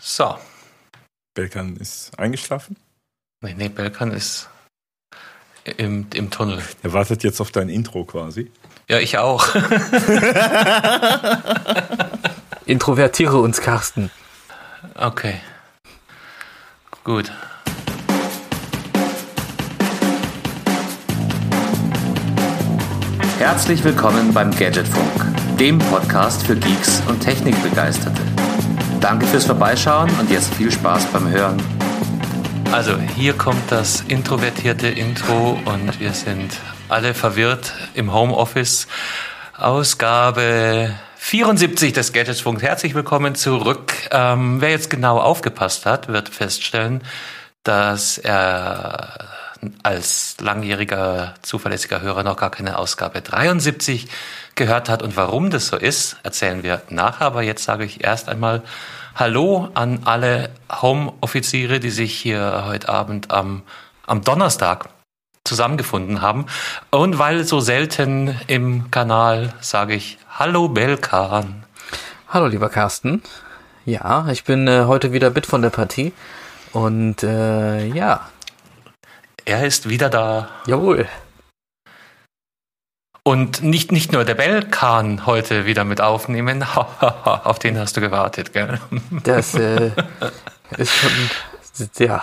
So. Belkan ist eingeschlafen? Nee, nee, Belkan ist im, im Tunnel. Er wartet jetzt auf dein Intro quasi. Ja, ich auch. Introvertiere uns, Carsten. Okay. Gut. Herzlich willkommen beim Gadgetfunk, dem Podcast für Geeks und Technikbegeisterte. Danke fürs Vorbeischauen und jetzt viel Spaß beim Hören. Also hier kommt das introvertierte Intro und wir sind alle verwirrt im Homeoffice. Ausgabe 74 des Gadgetfunk. Herzlich willkommen zurück. Ähm, wer jetzt genau aufgepasst hat, wird feststellen, dass er als langjähriger zuverlässiger Hörer noch gar keine Ausgabe 73 gehört hat. Und warum das so ist, erzählen wir nachher. Aber jetzt sage ich erst einmal Hallo an alle Home-Offiziere, die sich hier heute Abend am, am Donnerstag zusammengefunden haben. Und weil so selten im Kanal, sage ich Hallo Belkan. Hallo lieber Carsten. Ja, ich bin äh, heute wieder mit von der Partie. Und äh, ja, Er ist wieder da. jawohl. Und nicht, nicht nur der Belkan heute wieder mit aufnehmen. Auf den hast du gewartet, gell? Das äh, ist schon. Ja,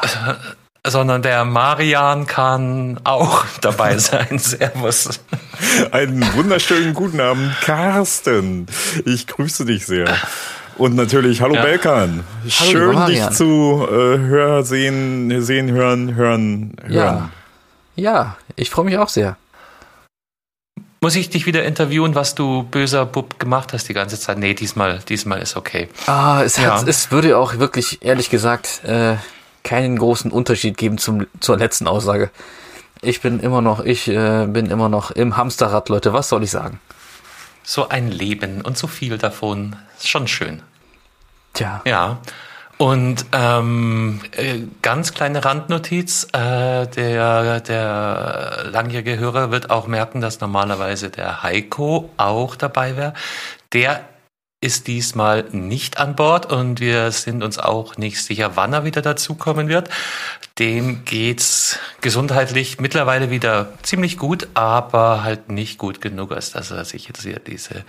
Sondern der Marian kann auch dabei sein. Servus. Einen wunderschönen guten Abend, Carsten. Ich grüße dich sehr. Und natürlich, hallo Ja. Belkan. Schön, dich Marian. zu äh, hör, sehen, sehen, hören, hören, hören. ja. Ja, ich freue mich auch sehr. Muss ich dich wieder interviewen, was du böser Bub gemacht hast die ganze Zeit? Nee, diesmal, diesmal ist okay. Ah, es, hat, Ja. es würde auch wirklich, ehrlich gesagt, äh, keinen großen Unterschied geben zum, zur letzten Aussage. Ich bin immer noch, ich äh, bin immer noch im Hamsterrad, Leute. Was soll ich sagen? So ein Leben und so viel davon. Ist schon schön. Tja. Ja. Und ähm, äh, ganz kleine Randnotiz, äh, der, der langjährige Hörer wird auch merken, dass normalerweise der Heiko auch dabei wäre. Der ist diesmal nicht an Bord und wir sind uns auch nicht sicher, wann er wieder dazukommen wird. Dem geht's gesundheitlich mittlerweile wieder ziemlich gut, aber halt nicht gut genug, als dass er sich jetzt hier diese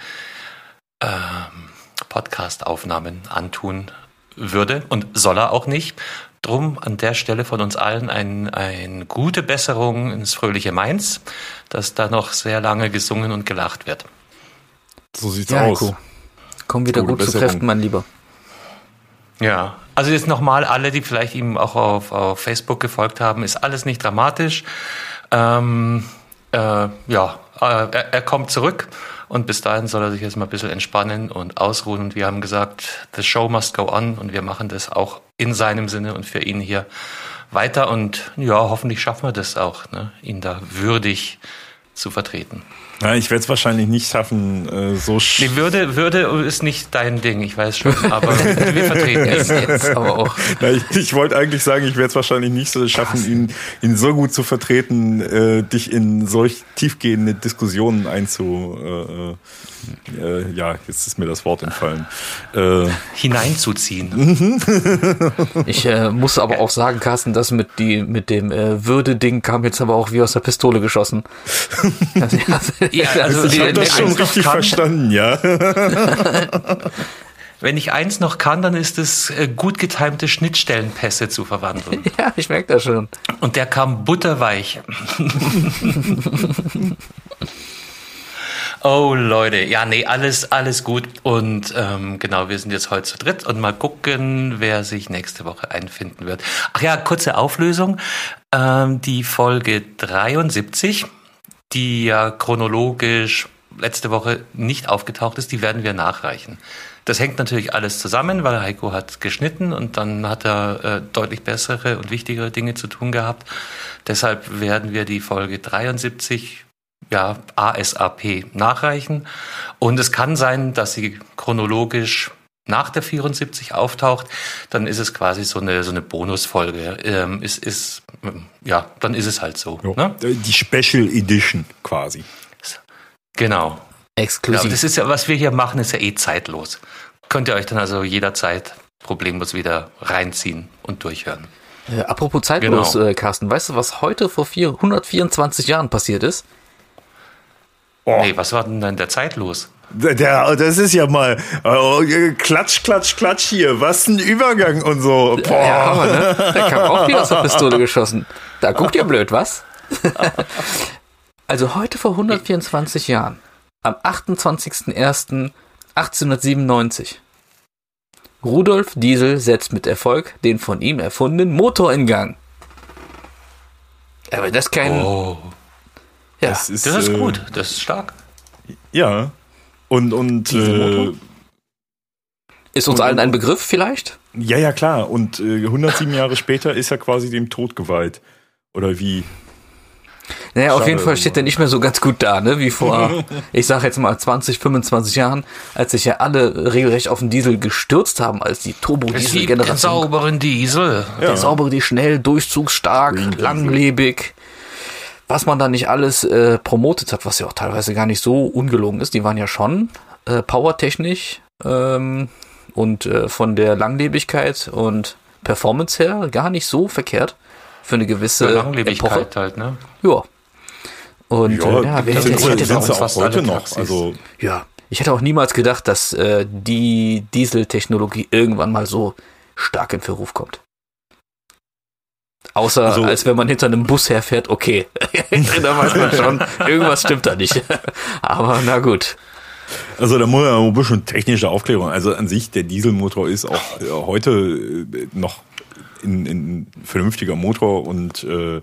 ähm, Podcast-Aufnahmen antun würde und soll er auch nicht. Drum an der Stelle von uns allen ein, ein gute Besserung ins fröhliche Mainz, dass da noch sehr lange gesungen und gelacht wird. So sieht's Ja, aus. Heiko. Komm wieder Gute gut zu. Kräften, mein Lieber. Ja, also jetzt nochmal alle, die vielleicht ihm auch auf, auf Facebook gefolgt haben, ist alles nicht dramatisch. Ähm, äh, ja, äh, er, er kommt zurück und bis dahin soll er sich jetzt mal ein bisschen entspannen und ausruhen. Und wir haben gesagt, the show must go on und wir machen das auch in seinem Sinne und für ihn hier weiter. Und ja, hoffentlich schaffen wir das auch, ne, ihn da würdig zu vertreten. Ja, ich werde es wahrscheinlich nicht schaffen, äh, so sch Die Würde, Würde ist nicht dein Ding, ich weiß schon, aber wir vertreten ihn. Jetzt aber auch. Ja, ich, ich wollte eigentlich sagen, ich werde es wahrscheinlich nicht so schaffen, ihn, ihn so gut zu vertreten, äh, dich in solch tiefgehende Diskussionen einzu. Äh, äh, ja, jetzt ist mir das Wort entfallen. Äh, hineinzuziehen. Ich äh, muss aber auch sagen, Carsten, das mit, die, mit dem äh, Würde-Ding kam jetzt aber auch wie aus der Pistole geschossen. Also, Ja, also ich habe wenn das ich schon eins noch richtig kann- verstanden, ja. Wenn ich eins noch kann, dann ist es äh, gut getimte Schnittstellenpässe zu verwandeln. ja, ich merke das schon. Und der kam butterweich. Oh Leute, ja nee, alles alles gut und ähm, genau, wir sind jetzt heute zu dritt und mal gucken, wer sich nächste Woche einfinden wird. Ach ja, kurze Auflösung: ähm, Die Folge 73, die ja chronologisch letzte Woche nicht aufgetaucht ist, die werden wir nachreichen. Das hängt natürlich alles zusammen, weil Heiko hat geschnitten und dann hat er äh, deutlich bessere und wichtigere Dinge zu tun gehabt. Deshalb werden wir die Folge 73 ja, ASAP nachreichen. Und es kann sein, dass sie chronologisch nach der 74 auftaucht, dann ist es quasi so eine, so eine Bonusfolge. Ähm, ist, ist, ja, dann ist es halt so. Ne? Die Special Edition quasi. Genau. Ja, Exklusiv. das ist ja, was wir hier machen, ist ja eh zeitlos. Könnt ihr euch dann also jederzeit problemlos wieder reinziehen und durchhören. Äh, apropos zeitlos, Genau. äh, Carsten, weißt du, was heute vor 424 Jahren passiert ist? Oh, Nee, was war denn da in der Zeit los? der, das ist ja mal oh, Klatsch, Klatsch, Klatsch hier. Was ein Übergang und so. Boah. Ja, aber, ne? Da kam auch wieder aus der Pistole geschossen. Da guckt ihr blöd, was? also heute vor 124 Jahren, am 28.01.1897. Rudolf Diesel setzt mit Erfolg den von ihm erfundenen Motor in Gang. Aber das kein. Oh, ja, Das ist, das ist äh, gut, das ist stark. Ja. Und, und äh, Dieselmotor? ist uns allen ein Begriff vielleicht? ja, ja, klar. Und äh, 107 Jahre später ist er quasi dem Tod geweiht. Oder wie? Naja, auf Schade jeden Fall steht er nicht mehr so ganz gut da, ne? Wie vor, ich sag jetzt mal 20, 25 Jahren, als sich ja alle regelrecht auf den Diesel gestürzt haben, als die Es gibt den Turbo-Diesel-Generation. sauberen Diesel. Ja. Der saubere, die schnell, durchzugsstark, langlebig. Was man da nicht alles äh, promotet hat, was ja auch teilweise gar nicht so ungelogen ist. Die waren ja schon äh, powertechnisch ähm, und äh, von der Langlebigkeit und Performance her gar nicht so verkehrt für eine gewisse Für Epoche. Langlebigkeit halt, ne? Ja. Und ja, äh, ja, wer hätte, sind hätte sind auch, fast heute noch. Also ja, ich hätte auch niemals gedacht, dass äh, die Dieseltechnologie irgendwann mal so stark in Verruf kommt. Außer Also- als wenn man hinter einem Bus herfährt, okay. da weiß man schon, irgendwas stimmt da nicht. Aber na gut. Also da muss man ein bisschen technische Aufklärung. Also an sich, der Dieselmotor ist auch äh, heute äh, noch ein, ein vernünftiger Motor und äh,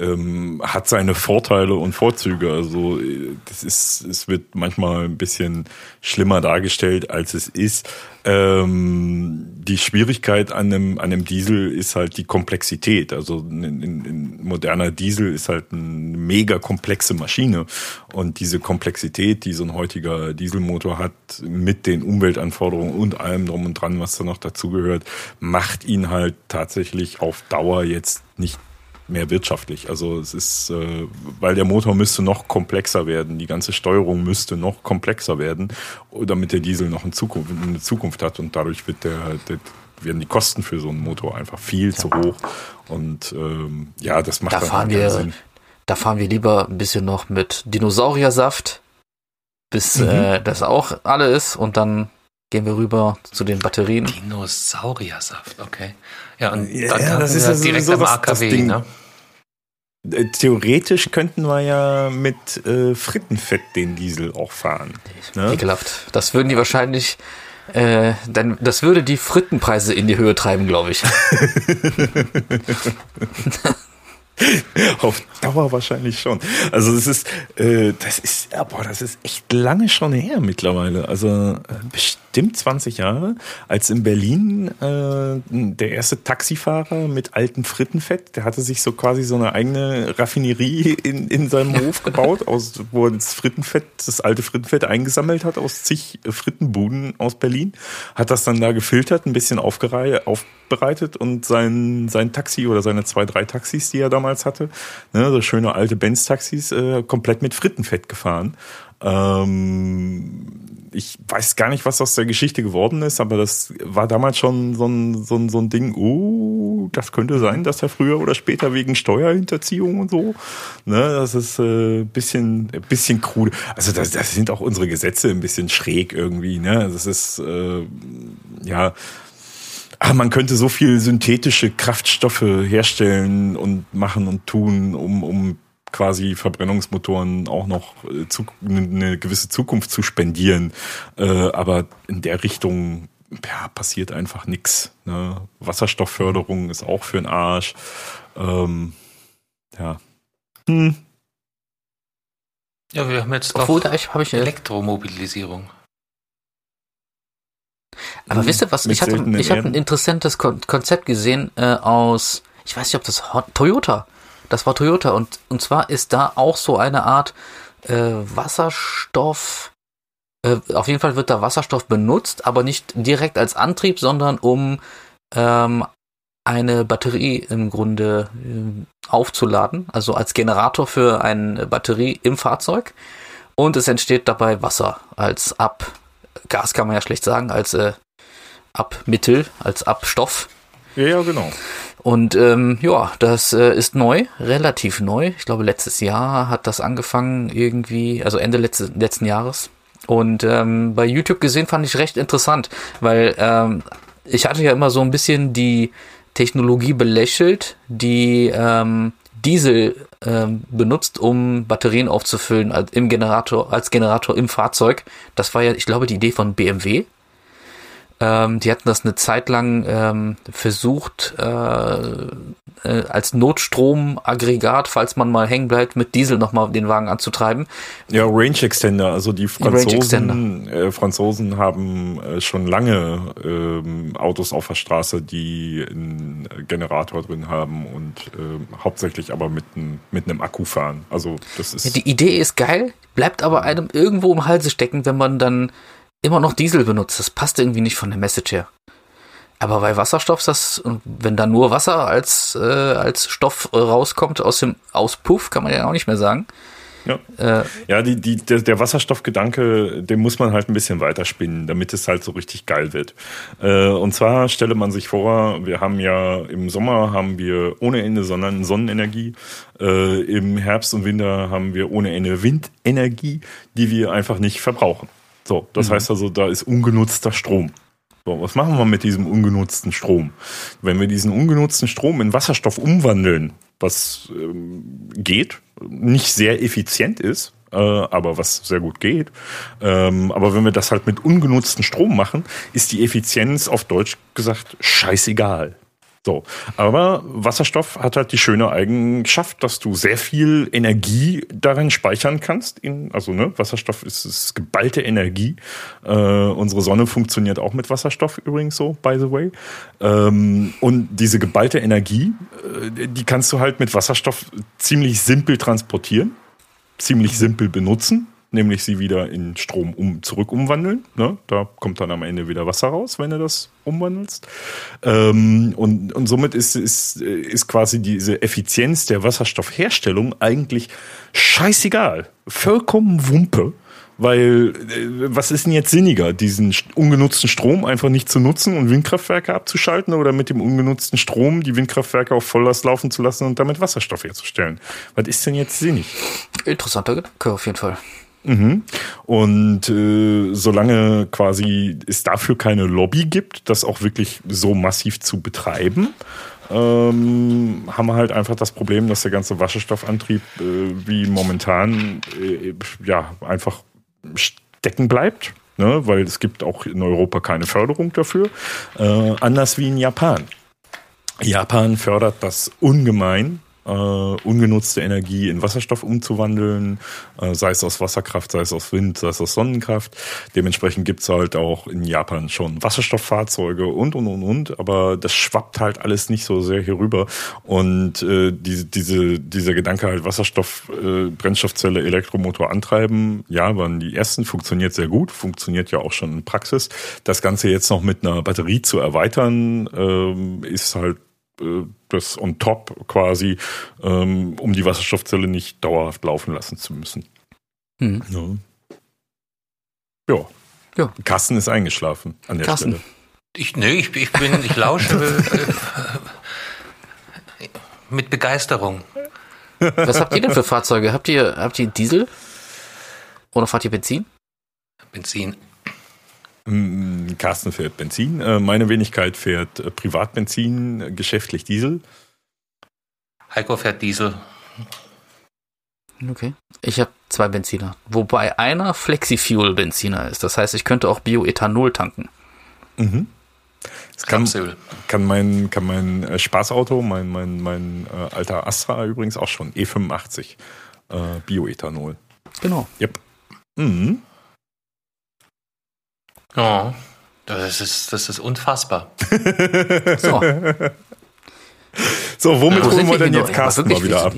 ähm, hat seine Vorteile und Vorzüge. Also äh, das ist, es wird manchmal ein bisschen schlimmer dargestellt, als es ist. Ähm, die Schwierigkeit an einem, an einem Diesel ist halt die Komplexität. Also ein, ein, ein moderner Diesel ist halt eine mega komplexe Maschine. Und diese Komplexität, die so ein heutiger Dieselmotor hat, mit den Umweltanforderungen und allem drum und dran, was da noch dazugehört, macht ihn halt tatsächlich auf Dauer jetzt nicht mehr wirtschaftlich. Also es ist, äh, weil der Motor müsste noch komplexer werden, die ganze Steuerung müsste noch komplexer werden, damit der Diesel noch eine Zukunft, eine Zukunft hat und dadurch wird der, der werden die Kosten für so einen Motor einfach viel zu hoch und ähm, ja, das macht Da dann fahren keinen wir, Sinn. da fahren wir lieber ein bisschen noch mit Dinosauriersaft, bis Mhm. äh, das auch alle ist und dann gehen wir rüber zu den Batterien. Dinosauriersaft, okay. Ja, und Ja, dann ja, das ist ja direkt am das- das AKW, Ding. ne? Äh, Theoretisch könnten wir ja mit äh, Frittenfett den Diesel auch fahren. Ne? Ekelhaft. Das würden die wahrscheinlich, äh, dann, das würde die Frittenpreise in die Höhe treiben, glaube ich. Auf Dauer wahrscheinlich schon. Also das ist, äh, das ist, ja, boah, das ist echt lange schon her mittlerweile. Also äh, bestimmt 20 Jahre, als in Berlin äh, der erste Taxifahrer mit altem Frittenfett, der hatte sich so quasi so eine eigene Raffinerie in, in seinem Hof gebaut, aus, wo er das Frittenfett, das alte Frittenfett eingesammelt hat aus zig Frittenbuden aus Berlin, hat das dann da gefiltert, ein bisschen aufbereitet und sein, sein Taxi oder seine zwei, drei Taxis, die er damals hatte, ne, so schöne alte Benz-Taxis, äh, komplett mit Frittenfett gefahren. Ähm, ich weiß gar nicht, was aus der Geschichte geworden ist, aber das war damals schon so ein, so ein, so ein Ding, oh, das könnte sein, dass er früher oder später wegen Steuerhinterziehung und so, ne, das ist äh, bisschen, bisschen krude. Also das, das sind auch unsere Gesetze ein bisschen schräg irgendwie, ne, das ist, äh, ja, Ah, man könnte so viel synthetische Kraftstoffe herstellen und machen und tun, um, um quasi Verbrennungsmotoren auch noch äh, zu, eine gewisse Zukunft zu spendieren. Äh, aber in der Richtung ja, passiert einfach nichts. Ne? Wasserstoffförderung ist auch für den Arsch. Ähm, ja. Hm. Ja, wir haben jetzt Obwohl, da ich- hab ich, Elektromobilisierung. Aber wisst ihr was? Ich hatte, ich habe ein interessantes Kon Konzept gesehen äh, aus, ich weiß nicht, ob das Toyota. Das war Toyota und und zwar ist da auch so eine Art äh, Wasserstoff. Äh, auf jeden Fall wird da Wasserstoff benutzt, aber nicht direkt als Antrieb, sondern um ähm, eine Batterie im Grunde äh, aufzuladen, also als Generator für eine Batterie im Fahrzeug. Und es entsteht dabei Wasser als Ab. Gas kann man ja schlecht sagen, als äh, Abmittel, als Abstoff. Ja, ja, genau. Und ähm, ja, das äh, ist neu, relativ neu. Ich glaube, letztes Jahr hat das angefangen irgendwie, also Ende letzte, letzten Jahres. Und ähm, bei YouTube gesehen fand ich recht interessant, weil ähm, ich hatte ja immer so ein bisschen die Technologie belächelt, die ähm, Diesel ähm, benutzt, um Batterien aufzufüllen als, im Generator, als Generator im Fahrzeug. Das war ja, ich glaube, die Idee von BMW. Ähm, die hatten das eine Zeit lang ähm, versucht, äh, äh, als Notstromaggregat, falls man mal hängen bleibt, mit Diesel nochmal den Wagen anzutreiben. Ja, Range Extender. Also die Franzosen, äh, Franzosen haben äh, schon lange ähm, Autos auf der Straße, die einen Generator drin haben und äh, hauptsächlich aber mit, ein, mit einem Akku fahren. Also das ist. Ja, die Idee ist geil, bleibt aber einem irgendwo im Halse stecken, wenn man dann immer noch Diesel benutzt. Das passt irgendwie nicht von der Message her. Aber bei Wasserstoff das, wenn da nur Wasser als, äh, als Stoff rauskommt aus dem Auspuff, kann man ja auch nicht mehr sagen. Ja, äh, ja die, die, der, der Wasserstoffgedanke, den muss man halt ein bisschen weiterspinnen, damit es halt so richtig geil wird. Äh, und zwar stelle man sich vor, wir haben ja im Sommer haben wir ohne Ende Sonnen Sonnenenergie, äh, im Herbst und Winter haben wir ohne Ende Windenergie, die wir einfach nicht verbrauchen. So, das mhm. heißt also, da ist ungenutzter Strom. So, was machen wir mit diesem ungenutzten Strom? Wenn wir diesen ungenutzten Strom in Wasserstoff umwandeln, was ähm, geht, nicht sehr effizient ist, äh, aber was sehr gut geht. Ähm, aber wenn wir das halt mit ungenutzten Strom machen, ist die Effizienz auf Deutsch gesagt scheißegal. So, aber Wasserstoff hat halt die schöne Eigenschaft, dass du sehr viel Energie darin speichern kannst. In, also ne, Wasserstoff ist, ist geballte Energie. Äh, unsere Sonne funktioniert auch mit Wasserstoff übrigens so, by the way. Ähm, und diese geballte Energie, äh, die kannst du halt mit Wasserstoff ziemlich simpel transportieren, ziemlich simpel benutzen nämlich sie wieder in Strom um, zurück umwandeln. Ne? Da kommt dann am Ende wieder Wasser raus, wenn du das umwandelst. Ähm, und, und somit ist, ist, ist quasi diese Effizienz der Wasserstoffherstellung eigentlich scheißegal. Vollkommen Wumpe. Weil, äh, was ist denn jetzt sinniger, diesen ungenutzten Strom einfach nicht zu nutzen und Windkraftwerke abzuschalten oder mit dem ungenutzten Strom die Windkraftwerke auf Volllast laufen zu lassen und damit Wasserstoff herzustellen? Was ist denn jetzt sinnig? Interessanter Gedanke auf jeden Fall. Mhm. Und äh, solange quasi es dafür keine Lobby gibt, das auch wirklich so massiv zu betreiben, ähm, haben wir halt einfach das Problem, dass der ganze Wasserstoffantrieb äh, wie momentan äh, ja einfach stecken bleibt, ne? weil es gibt auch in Europa keine Förderung dafür, äh, anders wie in Japan. Japan fördert das ungemein, äh, ungenutzte Energie in Wasserstoff umzuwandeln, äh, sei es aus Wasserkraft, sei es aus Wind, sei es aus Sonnenkraft. Dementsprechend gibt's halt auch in Japan schon Wasserstofffahrzeuge und, und, und, und, aber das schwappt halt alles nicht so sehr hier rüber. Und äh, diese, diese, dieser Gedanke halt Wasserstoff, äh, Brennstoffzelle, Elektromotor antreiben, ja, waren die ersten, funktioniert sehr gut, funktioniert ja auch schon in Praxis. Das Ganze jetzt noch mit einer Batterie zu erweitern, äh, ist halt das on top quasi, ähm, um die Wasserstoffzelle nicht dauerhaft laufen lassen zu müssen. Mhm. Ja. ja. ja. Carsten ist eingeschlafen an der Carsten. Stelle. Ich, nee, ich, ich bin, ich lausche äh, mit Begeisterung. Was habt ihr denn für Fahrzeuge? Habt ihr, habt ihr Diesel? Oder fahrt ihr Benzin? Benzin. Carsten fährt Benzin. Äh, meine Wenigkeit fährt äh, Privatbenzin, geschäftlich Diesel. Heiko fährt Diesel. Okay. Ich habe zwei Benziner, wobei einer Flexifuel-Benziner ist. Das heißt, ich könnte auch Bioethanol tanken. Mhm. Das kann, kann, mein, kann mein äh, Spaßauto, mein, mein, mein äh, alter Astra übrigens auch schon, E85, äh, Bioethanol. Genau. Yep. Mhm. Oh, das ist, das ist unfassbar. so. So, womit holen wir denn jetzt Carsten mal wieder ab?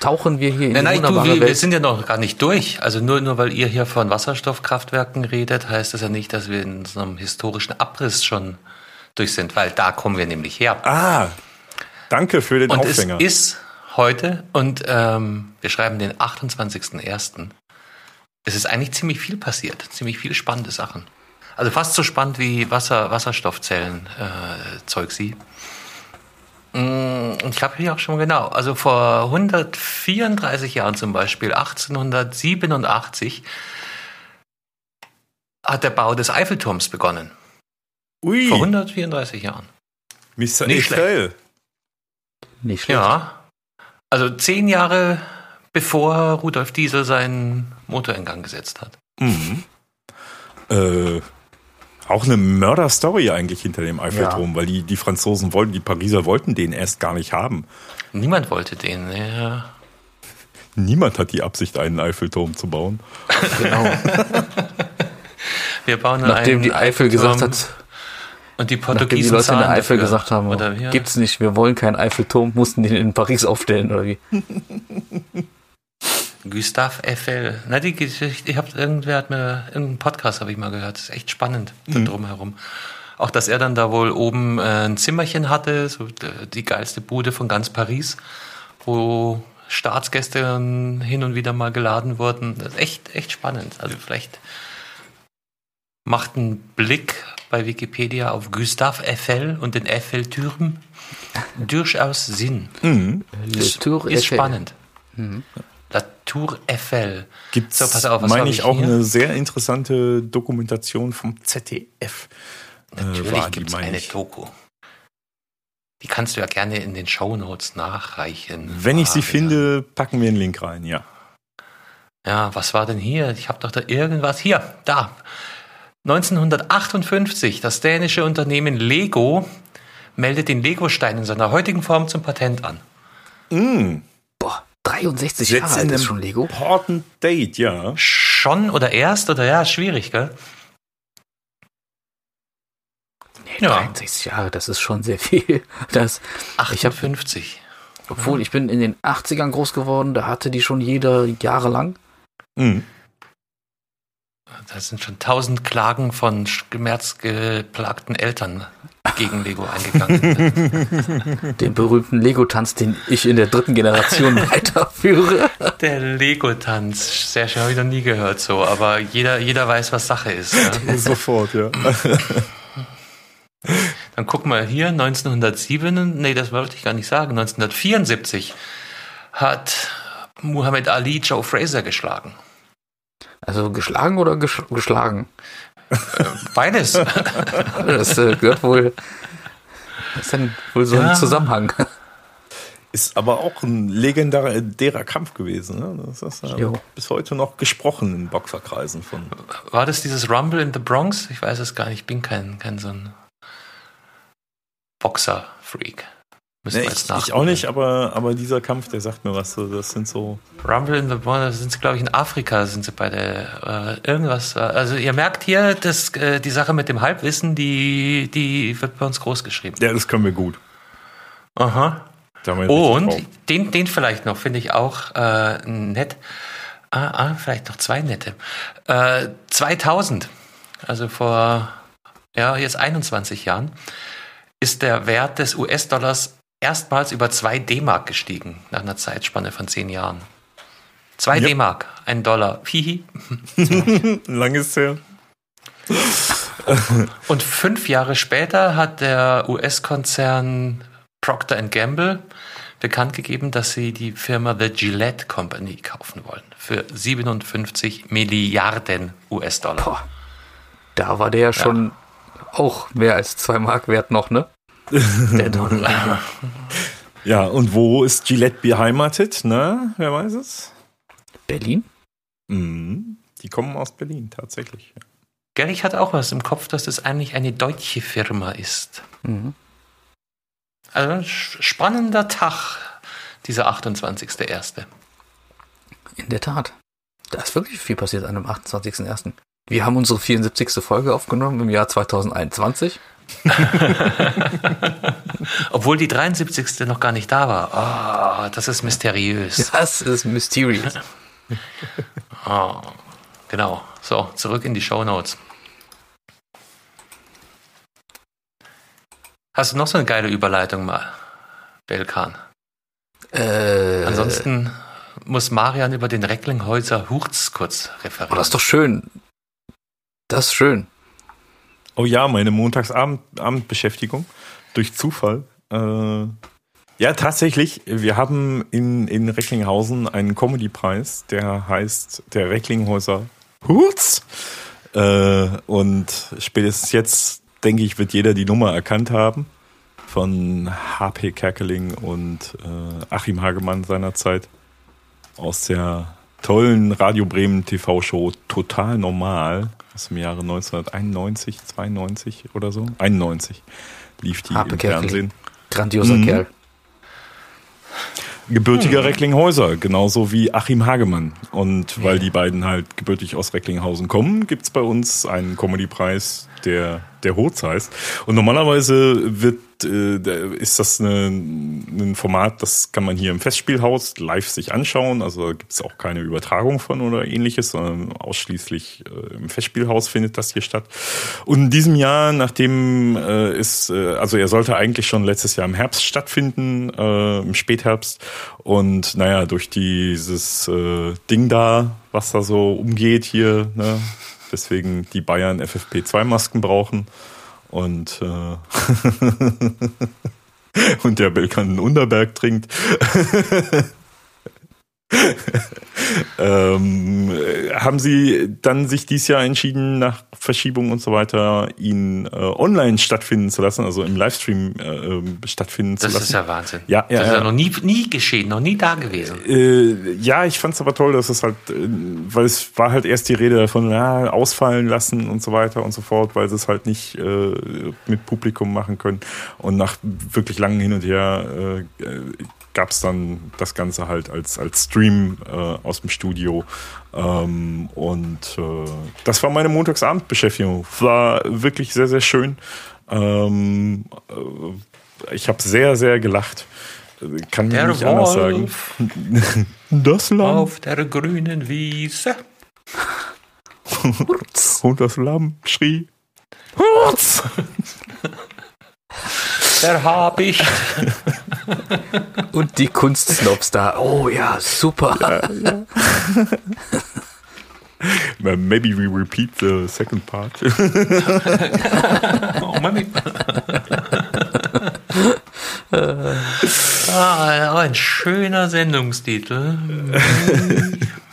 Tauchen wir hier in nein, die nein, du, wir, wir, sind ja noch gar nicht durch. Also nur, nur weil ihr hier von Wasserstoffkraftwerken redet, heißt das ja nicht, dass wir in so einem historischen Abriss schon durch sind, weil da kommen wir nämlich her. Ah, danke für den und Aufhänger. Es ist heute und ähm, wir schreiben den 28.01. Es ist eigentlich ziemlich viel passiert, ziemlich viele spannende Sachen. Also fast so spannend wie Wasser, Wasserstoffzellen äh, Zeug sie. Mm, Und ich habe hier auch schon mal genau, also vor 134 Jahren zum Beispiel, 1887, hat der Bau des Eiffelturms begonnen. Ui, Vor 134 Jahren. Mr. nicht Eiffel. Nicht schlecht. Ja. Also zehn Jahre bevor Rudolf Diesel seinen Motor in Gang gesetzt hat. Mhm. Äh, auch eine Mörder-Story eigentlich hinter dem Eiffelturm, weil die, die Franzosen wollten, die Pariser wollten den erst gar nicht haben. Niemand wollte den. Ja. Niemand hat die Absicht, einen Eiffelturm zu bauen. Genau. Wir bauen Nachdem einen die Eifel gesagt Eiffelturm hat, und die nachdem die Portugiesen Leute in der Eifel dafür. gesagt haben, Oder wie? gibt's nicht, wir wollen keinen Eiffelturm, mussten den in Paris aufstellen oder wie? Gustave Eiffel. Na, die Geschichte, ich hab, irgendwer hat mir, irgendeinen Podcast habe ich mal gehört. Das ist echt spannend, da drumherum. Auch, dass er dann da wohl oben äh, ein Zimmerchen hatte, so die geilste Bude von ganz Paris, wo Staatsgäste hin und wieder mal geladen wurden. Das ist echt, echt spannend. Also vielleicht macht ein Blick bei Wikipedia auf Gustave Eiffel und den Eiffelturm durchaus Sinn. Mhm. Le Ist, Tour ist Eiffel. spannend. La Tour Eiffel. Gibt's, So, pass auf, was meine ich, ich auch hier? eine sehr interessante Dokumentation vom ZDF. Äh, Natürlich gibt es eine ich. Doku. Die kannst du ja gerne in den Shownotes nachreichen. Wenn ich sie Ah, finde, packen wir einen Link rein, ja. Ja, was war denn hier? Ich habe doch da irgendwas. Hier, da. 1958, das dänische Unternehmen Lego meldet den Lego-Stein in seiner heutigen Form zum Patent an. Mm, Boah, 63 Setz Jahre alt ist schon Lego. important date, ja. Schon oder erst oder ja, schwierig, gell? Nee, Ja. 63 Jahre, das ist schon sehr viel. Das, Ich hab- 58. obwohl ich bin in den 80ern groß geworden, da hatte die schon jeder jahrelang. Mm. Da sind schon tausend Klagen von schmerzgeplagten Eltern gegen Lego eingegangen. Den berühmten Lego-Tanz, den ich in der dritten Generation weiterführe. Der Lego-Tanz, sehr schön, habe ich noch nie gehört so, aber jeder, jeder weiß, was Sache ist. Ja. Sofort, ja. Dann guck mal hier, 1907, nee, das wollte ich gar nicht sagen, 1974 hat Muhammad Ali Joe Fraser geschlagen. Also geschlagen oder gesch geschlagen? Beides. Das äh, gehört wohl. Das ist dann wohl so Ja. ein Zusammenhang. Ist aber auch ein legendärer derer Kampf gewesen. Ne? Das ist ja Jo. bis heute noch gesprochen in Boxerkreisen von. War das dieses Rumble in the Bronx? Ich weiß es gar nicht, ich bin kein, kein so ein Boxer-Freak. Müssen Nee, ich, ich auch nicht, aber, aber dieser Kampf, der sagt mir was. So, das sind so. Rumble in the da sind sie, glaube ich, in Afrika, sind sie bei der äh, irgendwas. äh, Also ihr merkt hier, dass äh, die Sache mit dem Halbwissen, die, die wird bei uns groß geschrieben. Ja, das können wir gut. Aha. Und den, den vielleicht noch, finde ich auch äh, nett. Ah, ah, vielleicht noch zwei nette. Äh, 2000, also vor ja, jetzt 21 Jahren, ist der Wert des US-Dollars erstmals über 2 D-Mark gestiegen, nach einer Zeitspanne von 10 Jahren. 2 Ja. D-Mark, ein Dollar. Hihi. Lang ist her. Und fünf Jahre später hat der US-Konzern Procter Gamble bekannt gegeben, dass sie die Firma The Gillette Company kaufen wollen. Für 57 Milliarden US-Dollar. Da war der ja schon auch mehr als zwei Mark wert noch, ne? Der Dollar. Ja, und wo ist Gillette beheimatet? Ne? Wer weiß es? Berlin? Mhm. Die kommen aus Berlin, tatsächlich. Gell, ich hatte auch was im Kopf, dass das eigentlich eine deutsche Firma ist. Mhm. Also ein spannender Tag, dieser 28.01. In der Tat. Da ist wirklich viel passiert an dem 28.01. Wir haben unsere 74. Folge aufgenommen im Jahr 2021. Obwohl die 73. noch gar nicht da war. Ah, das ist mysteriös. Das ist mysterious. Ah, genau. So, zurück in die Show Notes. Hast du noch so eine geile Überleitung mal, Belkan? Äh, Ansonsten muss Marian über den Recklinghäuser Hurz kurz Oh, referieren. das ist doch schön. Das ist schön. Oh ja, meine Montagsabendbeschäftigung durch Zufall. Äh, ja, tatsächlich. Wir haben in, in Recklinghausen einen Comedy-Preis, der heißt der Recklinghäuser Hurz. Äh, und spätestens jetzt, denke ich, wird jeder die Nummer erkannt haben von HP Kerkeling und äh, Achim Hagemann seinerzeit aus der tollen Radio Bremen TV-Show Total Normal aus dem Jahre 1991, 92 oder so. 91 lief die Harpe im Kerkeling. Fernsehen. Grandioser Mhm. Kerl. Gebürtiger Recklinghäuser, genauso wie Achim Hagemann. Und weil die beiden halt gebürtig aus Recklinghausen kommen, gibt's bei uns einen Comedy-Preis, der der Hoz heißt. Und normalerweise wird äh, ist das eine, ein Format, das kann man hier im Festspielhaus live sich anschauen. Also da gibt's auch keine Übertragung von oder ähnliches, sondern ausschließlich äh, im Festspielhaus findet das hier statt. Und in diesem Jahr, nachdem äh, es, äh, also er sollte eigentlich schon letztes Jahr im Herbst stattfinden, äh, im Spätherbst. Und naja, durch dieses äh, Ding da, was da so umgeht hier, ne, weswegen die Bayern FFP2-Masken brauchen und äh, und der Belkan Unterberg trinkt. ähm, äh, haben Sie dann sich dieses Jahr entschieden, nach Verschiebung und so weiter, ihn äh, online stattfinden zu lassen, also im Livestream äh, stattfinden zu Das lassen? ist ja Wahnsinn. Ja, ja, das ist ja. noch nie, nie geschehen, noch nie da gewesen. Äh, ja, ich fand es aber toll, dass es halt, äh, weil es war halt erst die Rede davon, ja, ausfallen lassen und so weiter und so fort, weil sie es halt nicht äh, mit Publikum machen können. Und nach wirklich langem Hin und Her äh, gab es dann das Ganze halt als, als Stream äh, aus dem Studio. Ähm, und äh, das war meine Montagsabendbeschäftigung. War wirklich sehr, sehr schön. Ähm, äh, ich habe sehr, sehr gelacht. Kann mir nicht anders sagen. Wolf Das Lamm auf der grünen Wiese. und das Lamm schrie. Hurz! Der Habicht. Und die Kunstsnobs da. Oh ja, super. Maybe we repeat the second part. Oh, Mami. ah, ein schöner Sendungstitel.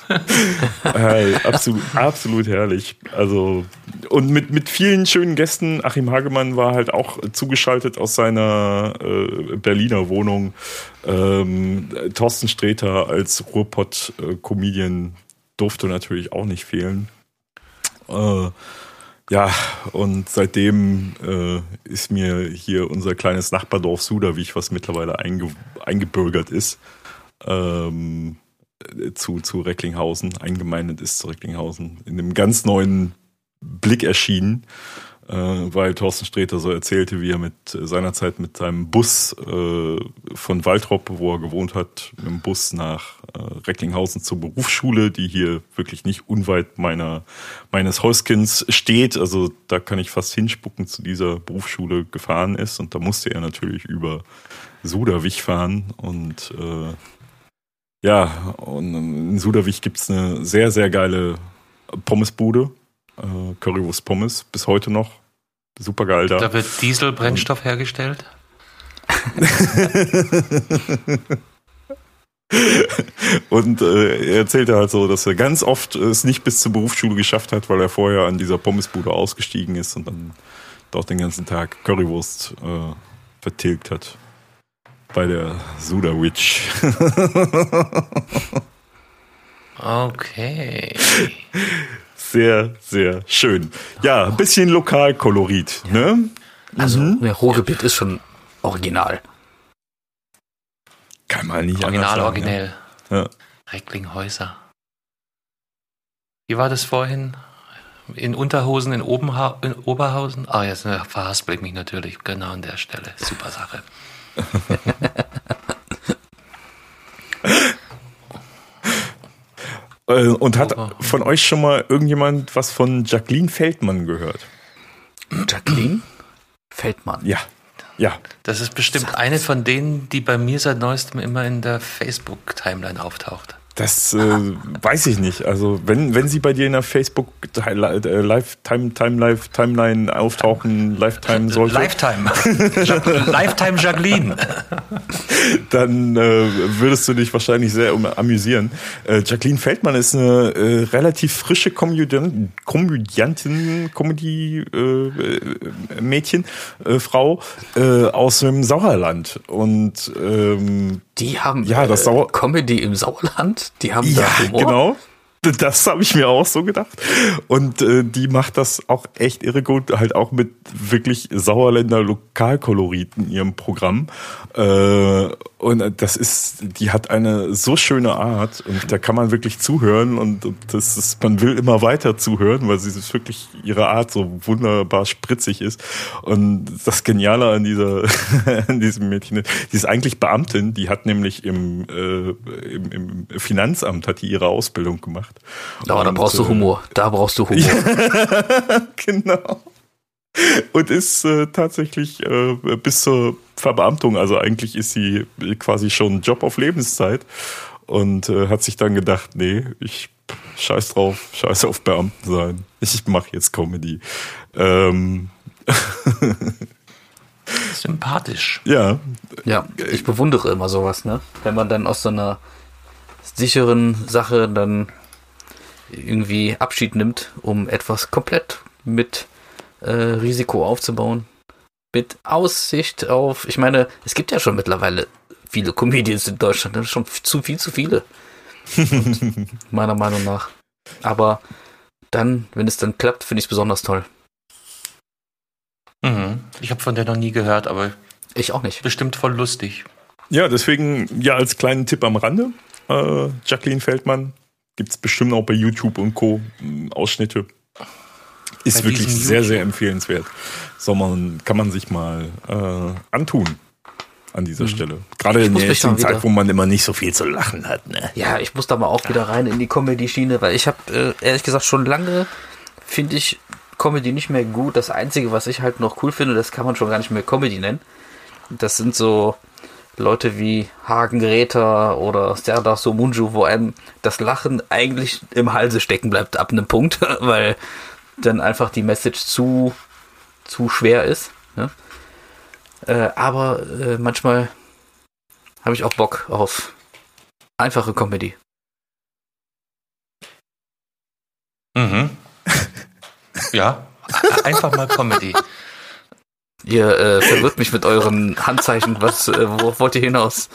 Hey, absolut, absolut herrlich. Also, und mit, mit vielen schönen Gästen. Achim Hagemann war halt auch zugeschaltet aus seiner äh, Berliner Wohnung. Ähm, Thorsten Sträter als Ruhrpott-Comedian durfte natürlich auch nicht fehlen. Äh, ja, und seitdem äh, ist mir hier unser kleines Nachbardorf Suderwich, was mittlerweile einge eingebürgert ist, ähm, zu, zu Recklinghausen, eingemeindet ist zu Recklinghausen, in einem ganz neuen Blick erschienen, äh, weil Thorsten Sträter so erzählte, wie er mit seinerzeit mit seinem Bus äh, von Waldrop, wo er gewohnt hat, mit dem Bus nach äh, Recklinghausen zur Berufsschule, die hier wirklich nicht unweit meiner, meines Häuskens steht. Also da kann ich fast hinspucken, zu dieser Berufsschule gefahren ist. Und da musste er natürlich über Suderwich fahren und äh, ja, und in Suderwich gibt's eine sehr, sehr geile Pommesbude. Äh, Currywurst Pommes, bis heute noch. Super geil da. Da wird Dieselbrennstoff hergestellt. Und äh, er erzählte halt so, dass er ganz oft es nicht bis zur Berufsschule geschafft hat, weil er vorher an dieser Pommesbude ausgestiegen ist und dann dort den ganzen Tag Currywurst äh, vertilgt hat. Bei der Suderwich. Okay. Sehr, sehr schön. Ja, ein bisschen Lokalkolorit, ne? Also, der Ruhrgebiet ist schon original. Kann man nicht Original, anders sagen, originell. Ja. Ja. Recklinghäuser. Wie war das vorhin? In Unterhosen in, Obenha in Oberhausen? Ah, jetzt äh, verhaspel ich mich natürlich genau an der Stelle. Super Sache. Äh, Und hat von euch schon mal irgendjemand was von Jacqueline Feldmann gehört? Jacqueline Feldmann. Ja. Ja. Das ist bestimmt eine von denen, die bei mir seit neuestem immer in der Facebook-Timeline auftaucht. Das äh, weiß ich nicht. Also wenn, wenn sie bei dir in der Facebook äh, Lifetime Time Life Timeline auftauchen, Lifetime sollte. Lifetime. Lifetime Jacqueline. Dann äh, würdest du dich wahrscheinlich sehr amüsieren. Äh, Jacqueline Feldmann ist eine äh, relativ frische Komödiantin, äh, äh, Frau äh, aus dem Sauerland. Und ähm, die haben ja, das Sauer Comedy im Sauerland? Die haben ja, da Humor? genau. Das habe ich mir auch so gedacht. Und äh, die macht das auch echt irre gut, halt auch mit wirklich Sauerländer Lokalkoloriten in ihrem Programm. Äh, und das ist, die hat eine so schöne Art und da kann man wirklich zuhören und, und das ist, man will immer weiter zuhören, weil sie ist wirklich ihre Art so wunderbar spritzig ist. Und das Geniale an dieser, an diesem Mädchen, die ist eigentlich Beamtin, die hat nämlich im, äh, im, im Finanzamt hat die ihre Ausbildung gemacht gemacht. Und, da brauchst du äh, Humor. Da brauchst du Humor. genau. Und ist äh, tatsächlich äh, bis zur Verbeamtung, also eigentlich ist sie quasi schon Job auf Lebenszeit und äh, hat sich dann gedacht, nee, ich scheiß drauf, scheiß auf Beamten sein. Ich mache jetzt Comedy. Ähm. Sympathisch. Ja. Ja, ich bewundere immer sowas, ne? Wenn man dann aus so einer sicheren Sache dann irgendwie Abschied nimmt, um etwas komplett mit äh, Risiko aufzubauen. Mit Aussicht auf, ich meine, es gibt ja schon mittlerweile viele Comedians in Deutschland, das ist schon zu viel zu viele. meiner Meinung nach. Aber dann, wenn es dann klappt, finde ich es besonders toll. Mhm. Ich habe von der noch nie gehört, aber ich auch nicht. Bestimmt voll lustig. Ja, deswegen ja als kleinen Tipp am Rande. Äh, Jacqueline Feldmann, Gibt es bestimmt auch bei YouTube und Co. Ausschnitte. Ist bei wirklich sehr, sehr empfehlenswert. So man, kann man sich mal äh, antun an dieser mhm. Stelle. Gerade in der jetzigen Zeit, wo man immer nicht so viel zu lachen hat. Ne? Ja, ich muss da mal auch wieder rein in die Comedy-Schiene, weil ich habe äh, ehrlich gesagt schon lange, finde ich Comedy nicht mehr gut. Das Einzige, was ich halt noch cool finde, das kann man schon gar nicht mehr Comedy nennen. Das sind so Leute wie Hagen Räther oder Serdar Somunju, wo einem das Lachen eigentlich im Halse stecken bleibt ab einem Punkt, weil dann einfach die Message zu, zu schwer ist. Ne? Äh, aber äh, manchmal habe ich auch Bock auf einfache Comedy. Mhm. ja, einfach mal Comedy. Ihr äh, verwirrt mich mit euren Handzeichen. Was, äh, worauf wollt ihr hinaus?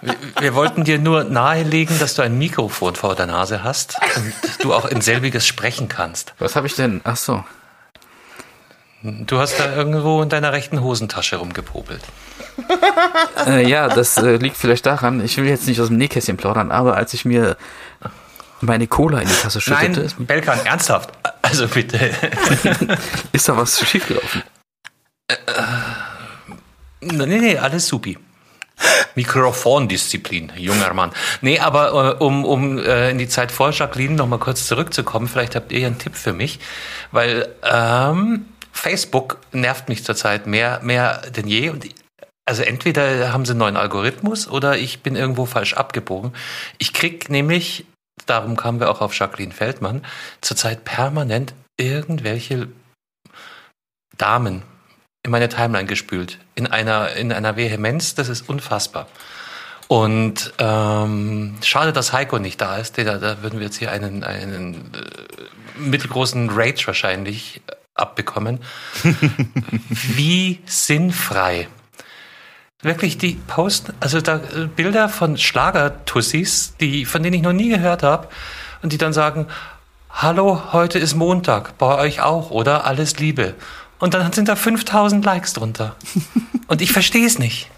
Wir, wir, wollten dir nur nahelegen, dass du ein Mikrofon vor der Nase hast und du auch in selbiges sprechen kannst. Was habe ich denn? Ach so. Du hast da irgendwo in deiner rechten Hosentasche rumgepopelt. Äh, ja, das äh, liegt vielleicht daran, ich will jetzt nicht aus dem Nähkästchen plaudern, aber als ich mir meine Cola in die Tasse schüttete... Nein, Belkan, ernsthaft. Also bitte. ist da was schiefgelaufen? Äh, nee, nee, alles supi. Mikrofondisziplin, junger Mann. Nee, aber äh, um, um äh, in die Zeit vor Jacqueline noch mal kurz zurückzukommen, vielleicht habt ihr ja einen Tipp für mich, weil ähm, Facebook nervt mich zurzeit mehr, mehr denn je. Und also entweder haben sie einen neuen Algorithmus oder ich bin irgendwo falsch abgebogen. Ich krieg nämlich, darum kamen wir auch auf Jacqueline Feldmann, zurzeit permanent irgendwelche Damen in meine Timeline gespült. In einer, in einer Vehemenz, das ist unfassbar. Und ähm, schade, dass Heiko nicht da ist. Da, da würden wir jetzt hier einen, einen äh, mittelgroßen Rage wahrscheinlich abbekommen. Wie sinnfrei. Wirklich die Posten, also da äh, Bilder von Schlagertussis, die, von denen ich noch nie gehört habe, und die dann sagen, Hallo, heute ist Montag, bei euch auch, oder? Alles Liebe. Und dann sind da 5000 Likes drunter. Und ich verstehe es nicht.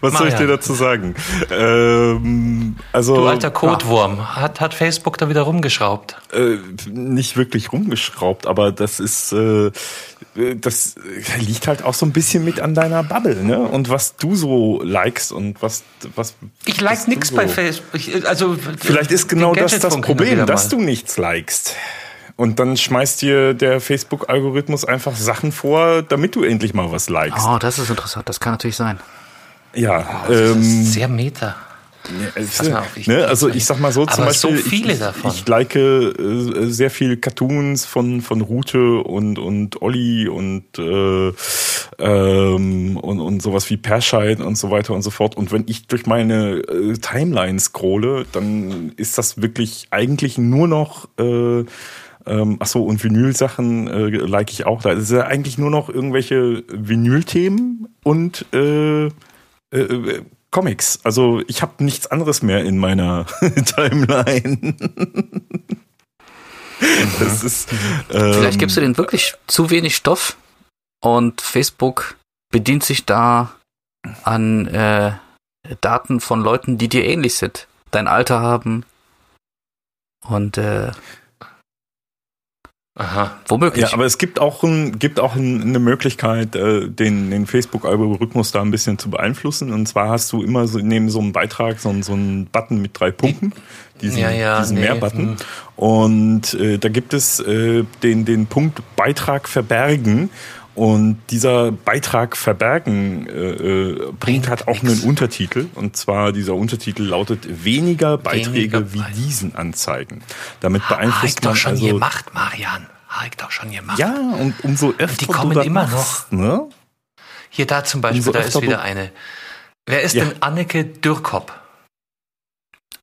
Was soll ich dir dazu sagen? Ähm, also, du alter Kotwurm, hat, hat Facebook da wieder rumgeschraubt? Äh, nicht wirklich rumgeschraubt, aber das ist, äh, das liegt halt auch so ein bisschen mit an deiner Bubble, ne? Und was du so likest und was, was. Ich like nichts so. bei Facebook. Also, Vielleicht ist genau das das Problem, dass du nichts likest. Und dann schmeißt dir der Facebook-Algorithmus einfach Sachen vor, damit du endlich mal was likest. Oh, das ist interessant. Das kann natürlich sein. Ja, Oh, das ähm, ist sehr meta. Ja, Pass es- mal auf, ich- ne, also ich- sag mal so zum aber so Beispiel, viele ich, davon. ich like äh, sehr viel Cartoons von von Rute und und Olli und äh, ähm, und und sowas wie Perscheid und so weiter und so fort. Und wenn ich durch meine äh, Timeline scrolle, dann ist das wirklich eigentlich nur noch äh, ähm, ach so, und Vinyl-Sachen äh, like ich auch da. Es ist ja eigentlich nur noch irgendwelche Vinyl-Themen und äh, äh, Comics. Also ich habe nichts anderes mehr in meiner Timeline. das ist, ähm, Vielleicht gibst du denen wirklich zu wenig Stoff und Facebook bedient sich da an äh, Daten von Leuten, die dir ähnlich sind, dein Alter haben und äh, Aha. womöglich. Ja, aber es gibt auch, ein, gibt auch ein, eine Möglichkeit, äh, den, den Facebook-Algorithmus da ein bisschen zu beeinflussen. Und zwar hast du immer so, neben so einem Beitrag so, einen- so einen Button mit drei Punkten, diesen, Ja, ja, diesen nee, Mehr-Button. hm. Und äh, da gibt es äh, den, den Punkt Beitrag verbergen. Und dieser Beitrag verbergen äh, äh, bringt halt auch einen Untertitel. Und zwar dieser Untertitel lautet weniger Beiträge Weniger wie diesen anzeigen. Damit Habe ich beeinflusst doch man schon also gemacht, Marian. Habe ich doch schon gemacht. ja, und umso öfter die du kommen das immer machst, Ne? Hier da zum Beispiel, Umso da öfter ist wieder eine. Wer ist Ja. denn Anneke Dürkop?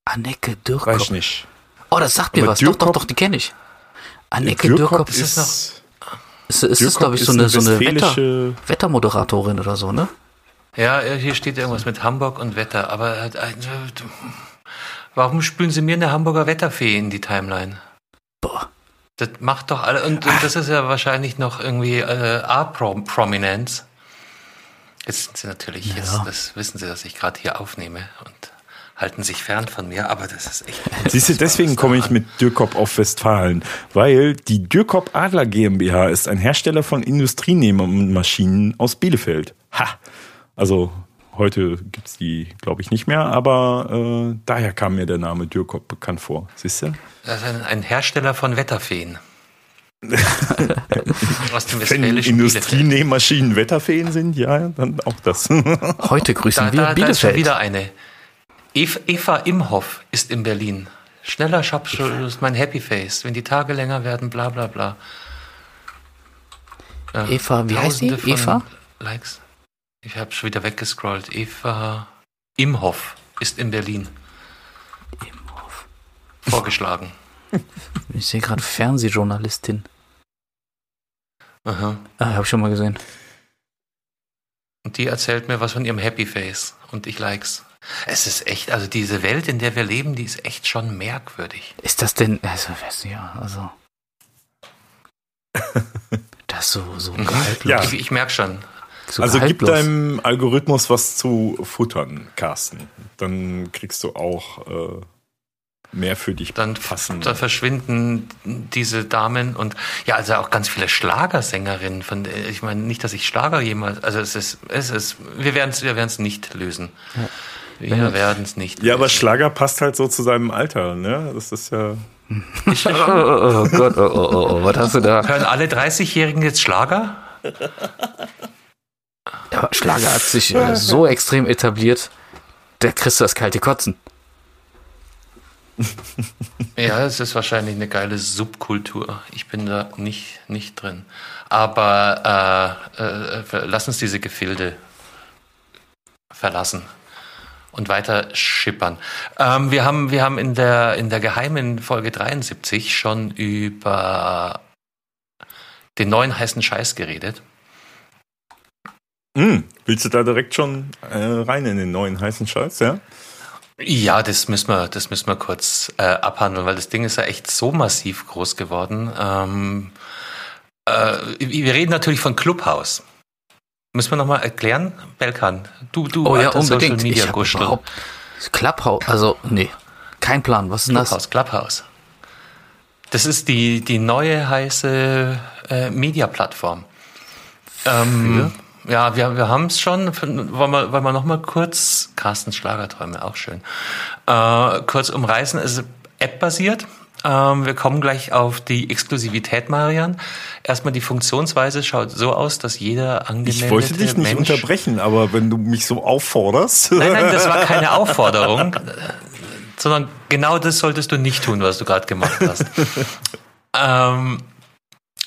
Anneke Weiß Dürkop. ich nicht. Oh, das sagt mir Aber was. Doch, doch, Dürkop- doch, die kenne ich. Anneke Dürkop Dürkop, ist es ist, ist, ist, ist Dürkop glaube ich, so eine, so eine Wetter, Wettermoderatorin oder so, ne? Ja, hier steht irgendwas mit Hamburg und Wetter. Aber äh, äh, warum spülen Sie mir eine Hamburger Wetterfee in die Timeline? Boah. Das macht doch alle. Und, und das ist ja wahrscheinlich noch irgendwie äh, A-Prominenz. Jetzt sind Sie natürlich, Ja. jetzt das wissen Sie, dass ich gerade hier aufnehme und halten sich fern von mir, aber das ist echt. Siehst du, deswegen komme ich mit Dürkop auf Westfalen, weil die Dürkop Adler GmbH ist ein Hersteller von Industrienehmermaschinen aus Bielefeld. Ha! Also heute gibt's die, glaube ich, nicht mehr, aber äh, daher kam mir der Name Dürkop bekannt vor. Siehst du? Das ist ein, Hersteller von Wetterfeen. Aus dem Wenn Bielefeld. Industrienähmaschinen Wetterfeen sind, ja, dann auch das. Heute grüßen Da, wir da, da ist schon Bielefeld. wieder eine. Eva, Imhoff ist in Berlin. Schneller Schapschul ist mein Happy Face. Wenn die Tage länger werden, bla bla bla. Ja, Eva, wie heißt die? Eva? Likes. Ich habe schon wieder weggescrollt. Eva Imhoff ist in Berlin. Imhoff. Vorgeschlagen. Ich sehe gerade Fernsehjournalistin. Aha. Ah, habe ich schon mal gesehen. Und die erzählt mir was von ihrem Happy Face. Und ich likes. Es ist echt, also diese Welt, in der wir leben, die ist echt schon merkwürdig. Ist das denn, also, weiß nicht, ja, also. Das ist so, so gehaltlos. Ja. Ich, ich merke schon. So also gib deinem Algorithmus was zu futtern, Carsten. Dann kriegst du auch äh, mehr für dich Dann, passen. dann verschwinden diese Damen und ja, also auch ganz viele Schlagersängerinnen. Von, der- ich meine nicht, dass ich Schlager jemals, also es ist, es ist, wir werden es, wir werden es nicht lösen. Wir werden es nicht. Ja, aber. Schlager passt halt so zu seinem Alter, ne? Das ist ja. Oh, oh, oh Gott, oh, oh, oh, oh, was hast du da? Hören alle 30-Jährigen jetzt Schlager? Ja, Schlager hat sich äh, so extrem etabliert, der kriegst du das kalte Kotzen. Ja, es ist wahrscheinlich eine geile Subkultur. Ich bin da nicht, nicht drin. Aber äh, äh, ver- lass uns diese Gefilde verlassen und weiter schippern. Ähm, wir, haben, wir haben in der, in der geheimen Folge 73 schon über den neuen heißen Scheiß geredet. Hm, willst du da direkt schon äh, rein in den neuen heißen Scheiß, ja? Ja, das müssen wir, das müssen wir kurz äh, abhandeln, weil das Ding ist ja echt so massiv groß geworden. Ähm, äh, wir reden natürlich von Clubhouse. Müssen wir nochmal erklären, Belkan? Du, du, Oh ja, unbedingt. Social Media Ich überhaupt Clubhouse, also nee, kein Plan. Was ist denn das? Clubhouse, Clubhouse. Das ist die, die neue heiße äh, Media-Plattform. Ähm, ja, wir, wir haben es schon, wollen wir, wollen wir noch mal kurz, Carstens Schlagerträume, auch schön, äh, kurz umreißen. Es ist App-basiert, Ähm, wir kommen gleich auf die Exklusivität, Marian. Erstmal die Funktionsweise schaut so aus, dass jeder angemeldete Ich wollte dich nicht Mensch unterbrechen, aber wenn du mich so aufforderst. Nein, nein, das war keine Aufforderung, sondern genau das solltest du nicht tun, was du gerade gemacht hast. ähm,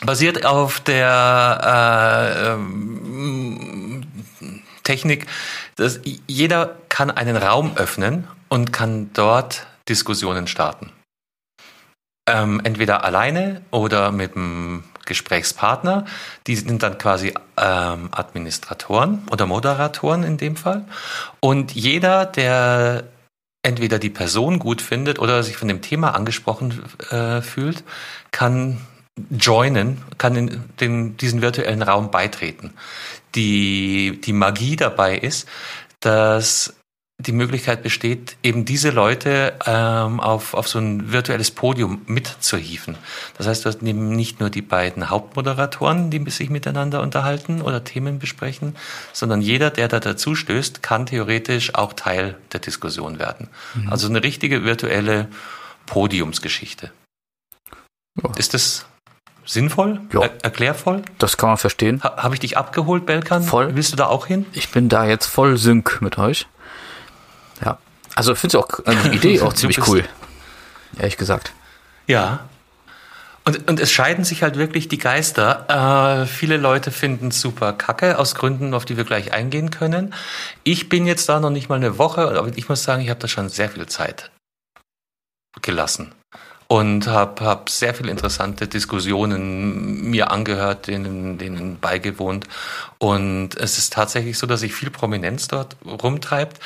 basiert auf der äh, ähm, Technik, dass jeder kann einen Raum öffnen und kann dort Diskussionen starten. Ähm, entweder alleine oder mit einem Gesprächspartner. Die sind dann quasi ähm, Administratoren oder Moderatoren in dem Fall. Und jeder, der entweder die Person gut findet oder sich von dem Thema angesprochen äh, fühlt, kann joinen, kann in den, diesen virtuellen Raum beitreten. Die, die Magie dabei ist, dass die Möglichkeit besteht, eben diese Leute ähm, auf, auf so ein virtuelles Podium mitzuhieven. Das heißt, du hast eben nicht nur die beiden Hauptmoderatoren, die sich miteinander unterhalten oder Themen besprechen, sondern jeder, der da dazu stößt, kann theoretisch auch Teil der Diskussion werden. Mhm. Also eine richtige virtuelle Podiumsgeschichte. Ja. Ist das sinnvoll? Ja. Er erklärvoll? Das kann man verstehen. Ha Habe ich dich abgeholt, Belkan? Voll. Willst du da auch hin? Ich bin da jetzt voll sync mit euch. Ja. Also finde ich auch äh, die Idee auch ziemlich cool. Ehrlich gesagt. Ja. Und, und es scheiden sich halt wirklich die Geister. Äh, viele Leute finden es super kacke, aus Gründen, auf die wir gleich eingehen können. Ich bin jetzt da noch nicht mal eine Woche, aber ich muss sagen, ich habe da schon sehr viel Zeit gelassen und habe hab sehr viele interessante Diskussionen mir angehört, denen, denen beigewohnt. Und es ist tatsächlich so, dass sich viel Prominenz dort rumtreibt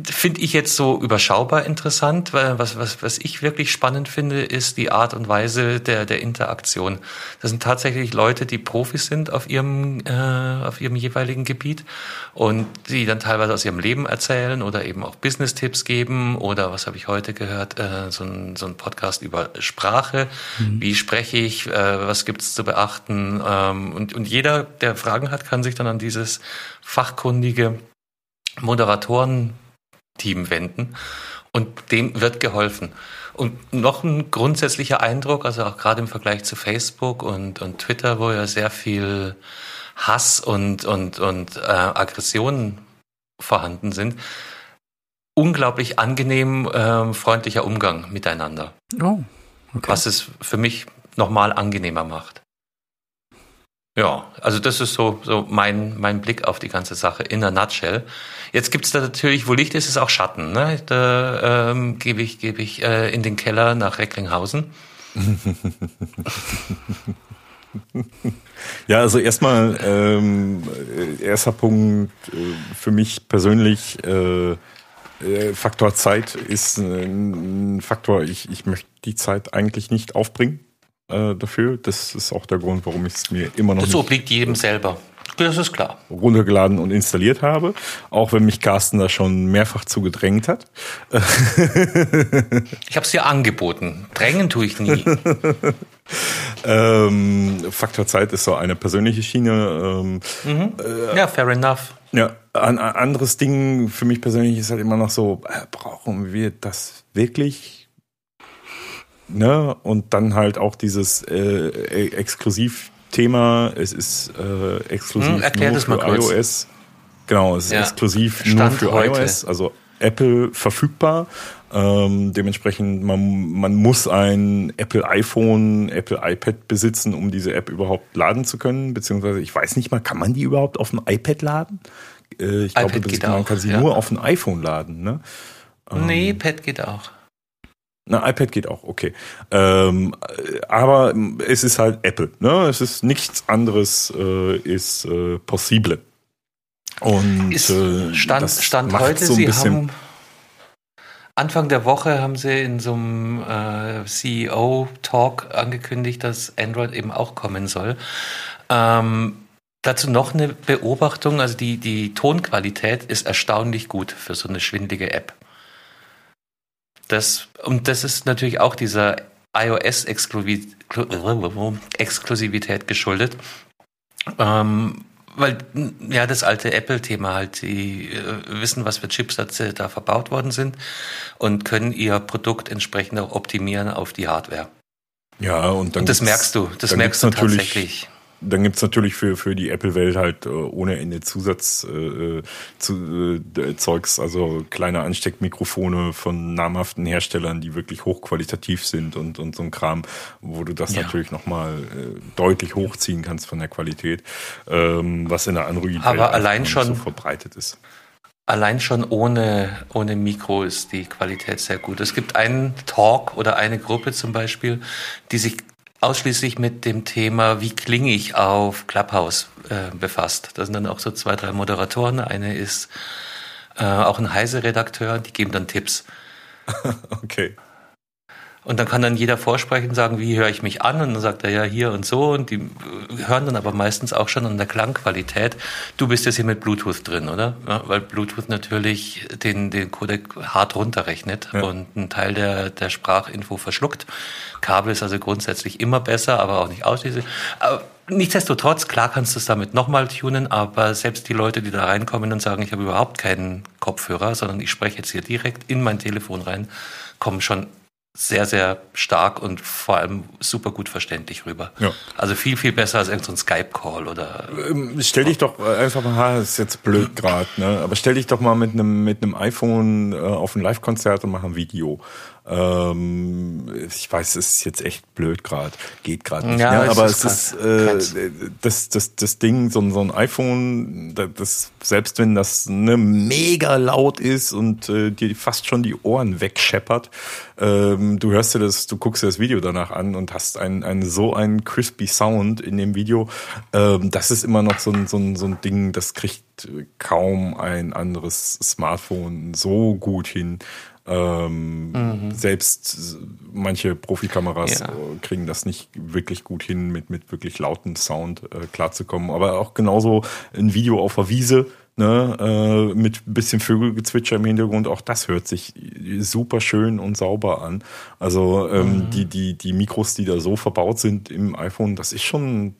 finde ich jetzt so überschaubar interessant, weil was, was, was ich wirklich spannend finde, ist die Art und Weise der, der Interaktion. Das sind tatsächlich Leute, die Profis sind auf ihrem, äh, auf ihrem jeweiligen Gebiet und die dann teilweise aus ihrem Leben erzählen oder eben auch Business-Tipps geben oder was habe ich heute gehört, äh, so, ein, so ein Podcast über Sprache. Mhm. Wie spreche ich, äh, was gibt es zu beachten? Ähm, und, und jeder, der Fragen hat, kann sich dann an dieses fachkundige Moderatoren Team wenden und dem wird geholfen. Und noch ein grundsätzlicher Eindruck, also auch gerade im Vergleich zu Facebook und, und Twitter, wo ja sehr viel Hass und, und, und äh, Aggressionen vorhanden sind, unglaublich angenehm, äh, freundlicher Umgang miteinander. Oh, okay. Was es für mich nochmal angenehmer macht. Ja, also das ist so, so mein, mein Blick auf die ganze Sache in a nutshell. Jetzt gibt's da natürlich, wo Licht ist, ist auch Schatten. Ne? Da ähm, gebe ich, gebe ich äh, in den Keller nach Recklinghausen. ja, also erstmal ähm, erster Punkt äh, für mich persönlich äh, äh, Faktor Zeit ist ein Faktor, ich, ich möchte die Zeit eigentlich nicht aufbringen äh, dafür. Das ist auch der Grund, warum ich es mir immer noch. Das obliegt jedem selber. Das ist klar. Runtergeladen und installiert habe, auch wenn mich Carsten da schon mehrfach zu gedrängt hat. ich habe es dir angeboten. Drängen tue ich nie. ähm, Faktor Zeit ist so eine persönliche Schiene. Ähm, mhm. äh, ja, fair enough. Ja, ein anderes Ding für mich persönlich ist halt immer noch so, äh, brauchen wir das wirklich? Ne? Und dann halt auch dieses äh, e-, Exklusivthema. Es ist äh, exklusiv hm, nur für iOS. Genau, es ist ja. exklusiv Stand nur für heute. iOS, also Apple verfügbar. Ähm, dementsprechend, man, man muss ein Apple iPhone, Apple iPad besitzen, um diese App überhaupt laden zu können. Beziehungsweise, ich weiß nicht mal, kann man die überhaupt auf dem iPad laden? Äh, ich glaube, man kann sie ja. nur auf dem iPhone laden. Ne? Nee, ähm, Pad geht auch. Na, iPad geht auch, okay. Ähm, aber es ist halt Apple, ne? Es ist nichts anderes, äh, ist äh, possible. Und ist äh, Stand, Stand heute, so Sie haben Anfang der Woche haben Sie in so einem äh, CEO-Talk angekündigt, dass Android eben auch kommen soll. Ähm, dazu noch eine Beobachtung, also die, die Tonqualität ist erstaunlich gut für so eine schwindelige App. Das, und das ist natürlich auch dieser iOS-Exklusivität geschuldet. Ähm, weil ja das alte Apple-Thema halt, die äh, wissen, was für Chipsätze da verbaut worden sind und können ihr Produkt entsprechend auch optimieren auf die Hardware. Ja, und dann und das merkst du, das merkst du tatsächlich dann gibt's natürlich für, für die Apple-Welt halt äh, ohne Ende Zusatz äh, zu, äh, Zeugs, also kleine Ansteckmikrofone von namhaften Herstellern, die wirklich hochqualitativ sind und, und so ein Kram, wo du das ja. natürlich nochmal äh, deutlich hochziehen kannst von der Qualität, ähm, was in der Android-Welt Aber allein schon so verbreitet ist. Allein schon ohne, ohne Mikro ist die Qualität sehr gut. Es gibt einen Talk oder eine Gruppe zum Beispiel, die sich ausschließlich mit dem Thema, wie klinge ich auf Clubhouse äh, befasst. Da sind dann auch so zwei, drei Moderatoren. Eine ist äh, auch ein Heise-Redakteur, die geben dann Tipps. okay. Und dann kann dann jeder vorsprechen, sagen, wie höre ich mich an? Und dann sagt er ja hier und so. Und die hören dann aber meistens auch schon an der Klangqualität. Du bist jetzt hier mit Bluetooth drin, oder? Ja, weil Bluetooth natürlich den, den Codec hart runterrechnet ja. und einen Teil der, der Sprachinfo verschluckt. Kabel ist also grundsätzlich immer besser, aber auch nicht ausschließlich. Aber nichtsdestotrotz, klar kannst du es damit nochmal tunen, aber selbst die Leute, die da reinkommen und sagen, ich habe überhaupt keinen Kopfhörer, sondern ich spreche jetzt hier direkt in mein Telefon rein, kommen schon sehr, sehr stark und vor allem super gut verständlich rüber. Ja. Also viel, viel besser als irgendein so Skype-Call oder. Ähm, stell dich doch einfach mal, ha, ist jetzt blöd gerade, ne? Aber stell dich doch mal mit einem mit einem iPhone äh, auf ein Live-Konzert und mach ein Video. Ähm, ich weiß, es ist jetzt echt blöd gerade, geht gerade nicht. Ja, ne? aber es ist, ist äh, das, das, das Ding, so, so ein iPhone, das, selbst wenn das ne, mega laut ist und äh, dir fast schon die Ohren wegscheppert, ähm, du hörst dir das, du guckst dir das Video danach an und hast einen, einen so einen crispy Sound in dem Video. Ähm, das ist immer noch so ein, so, ein, so ein Ding, das kriegt kaum ein anderes Smartphone so gut hin. Ähm, mhm. Selbst manche Profikameras ja. kriegen das nicht wirklich gut hin, mit, mit wirklich lauten Sound äh, klarzukommen. Aber auch genauso ein Video auf der Wiese ne, äh, mit bisschen Vögelgezwitscher im Hintergrund, auch das hört sich super schön und sauber an. Also ähm, mhm. die, die, die Mikros, die da so verbaut sind im iPhone, das ist schon,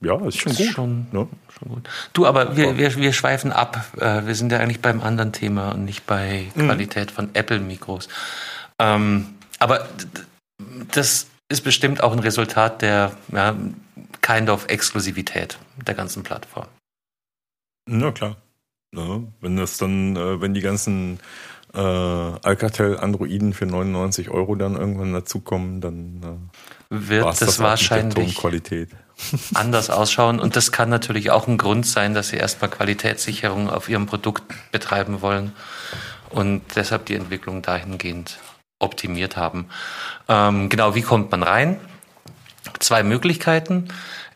ja, ist schon das gut. Ist schon, ne? schon gut. Du, aber wir, wir, wir schweifen ab. Äh, wir sind ja eigentlich beim anderen Thema und nicht bei mhm. Qualität mhm. von Apple-Mikros. Ähm, aber das ist bestimmt auch ein Resultat der ja, kind of Exklusivität der ganzen Plattform. Na klar. Ne? Wenn das dann, äh, wenn die ganzen äh, Alcatel-Androiden für 99 Euro dann irgendwann dazukommen, dann äh, wird das, das wahrscheinlich anders ausschauen. Und das kann natürlich auch ein Grund sein, dass sie erstmal Qualitätssicherung auf ihrem Produkt betreiben wollen und deshalb die Entwicklung dahingehend optimiert haben. Ähm, genau, wie kommt man rein? Zwei Möglichkeiten.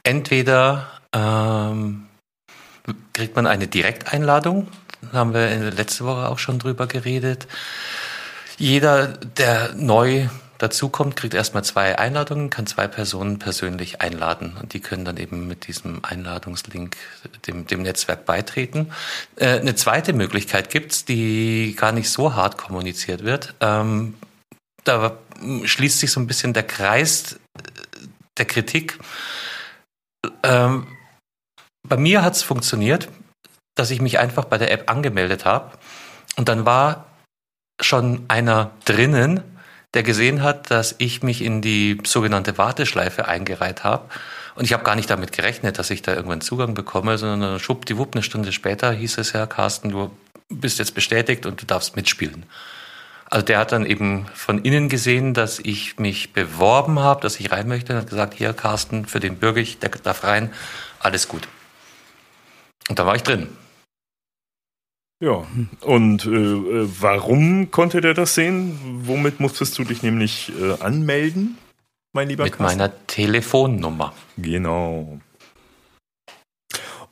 Entweder ähm, kriegt man eine Direkteinladung. Da haben wir letzte Woche auch schon drüber geredet. Jeder, der neu dazukommt, kriegt erstmal zwei Einladungen, kann zwei Personen persönlich einladen und die können dann eben mit diesem Einladungslink dem, dem Netzwerk beitreten. Äh, eine zweite Möglichkeit gibt's, die gar nicht so hart kommuniziert wird. Ähm, da schließt sich so ein bisschen der Kreis der Kritik. Ähm, bei mir hat es funktioniert, dass ich mich einfach bei der App angemeldet habe und dann war schon einer drinnen, der gesehen hat, dass ich mich in die sogenannte Warteschleife eingereiht habe. Und ich habe gar nicht damit gerechnet, dass ich da irgendwann Zugang bekomme, sondern schwuppdiwupp, eine Stunde später hieß es ja, Carsten, du bist jetzt bestätigt und du darfst mitspielen. Also der hat dann eben von innen gesehen, dass ich mich beworben habe, dass ich rein möchte und hat gesagt, hier Carsten, für den bürge ich, der darf rein, alles gut. Und da war ich drin. Ja, und äh, warum konnte der das sehen? Womit musstest du dich nämlich äh, anmelden, mein lieber Mit Carsten? meiner Telefonnummer. Genau.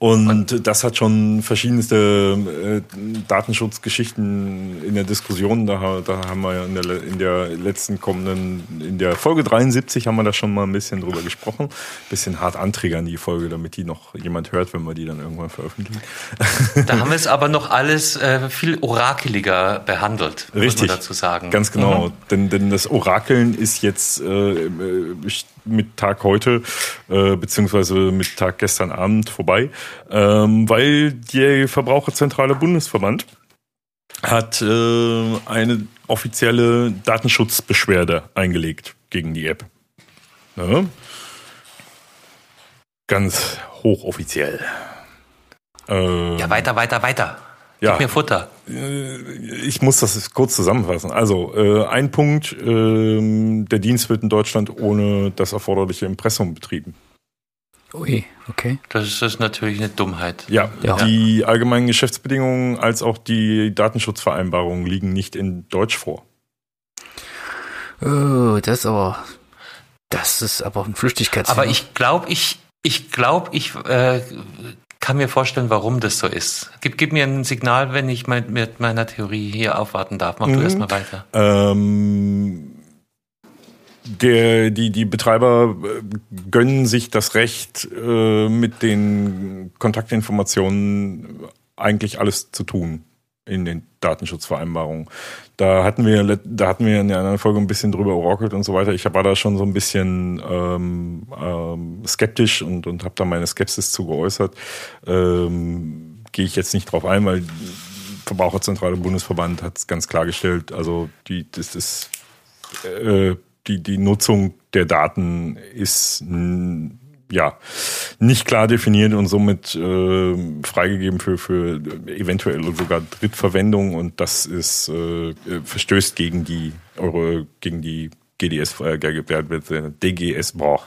Und das hat schon verschiedenste äh, Datenschutzgeschichten in der Diskussion. Da, da haben wir ja in der, in der letzten kommenden, in der Folge 73 haben wir da schon mal ein bisschen drüber gesprochen. Bisschen hart anträgern die Folge, damit die noch jemand hört, wenn wir die dann irgendwann veröffentlichen. Da haben wir es aber noch alles äh, viel orakeliger behandelt, Richtig, muss man dazu sagen. Ganz genau. Mhm. Denn, denn das Orakeln ist jetzt, äh, mit Tag heute, äh, beziehungsweise mit Tag gestern Abend vorbei, ähm, weil der Verbraucherzentrale Bundesverband hat äh, eine offizielle Datenschutzbeschwerde eingelegt gegen die App. Ja. Ganz hochoffiziell. Äh, ja, weiter, weiter, weiter. Ja, Gib mir Futter. Äh, ich muss das kurz zusammenfassen. Also, äh, ein Punkt, äh, der Dienst wird in Deutschland ohne das erforderliche Impressum betrieben. Ui, okay. Das ist natürlich eine Dummheit. Ja, ja, die allgemeinen Geschäftsbedingungen als auch die Datenschutzvereinbarungen liegen nicht in Deutsch vor. Oh, das ist aber, das ist aber ein Flüchtigkeitsfall. Aber ich glaube, ich, ich glaube, ich äh, kann mir vorstellen, warum das so ist. Gib, gib mir ein Signal, wenn ich mein, mit meiner Theorie hier aufwarten darf. Mach mhm. du erstmal weiter. Ähm der, die, die Betreiber äh, gönnen sich das Recht, äh, mit den Kontaktinformationen eigentlich alles zu tun in den Datenschutzvereinbarungen. Da hatten wir, da hatten wir in der anderen Folge ein bisschen drüber orakelt und so weiter. Ich war da schon so ein bisschen ähm, ähm, skeptisch und, und habe da meine Skepsis zu geäußert. Ähm, Gehe ich jetzt nicht drauf ein, weil Verbraucherzentrale Bundesverband hat es ganz klargestellt. Also die, das ist äh, die, die Nutzung der Daten ist ja nicht klar definiert und somit äh, freigegeben für, für eventuell sogar Drittverwendung und das ist äh, verstößt gegen die Euro, gegen die GDS, äh, DGS, boah.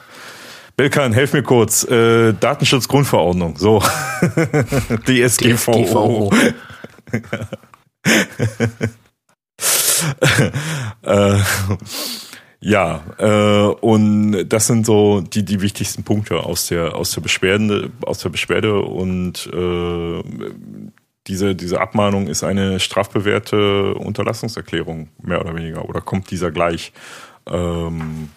Belkan, helf mir kurz. Äh, Datenschutzgrundverordnung, so. DSGVO. äh, ja, äh, und das sind so die die wichtigsten Punkte aus der aus der Beschwerde aus der Beschwerde und äh, diese diese Abmahnung ist eine strafbewährte Unterlassungserklärung mehr oder weniger oder kommt dieser gleich ähm,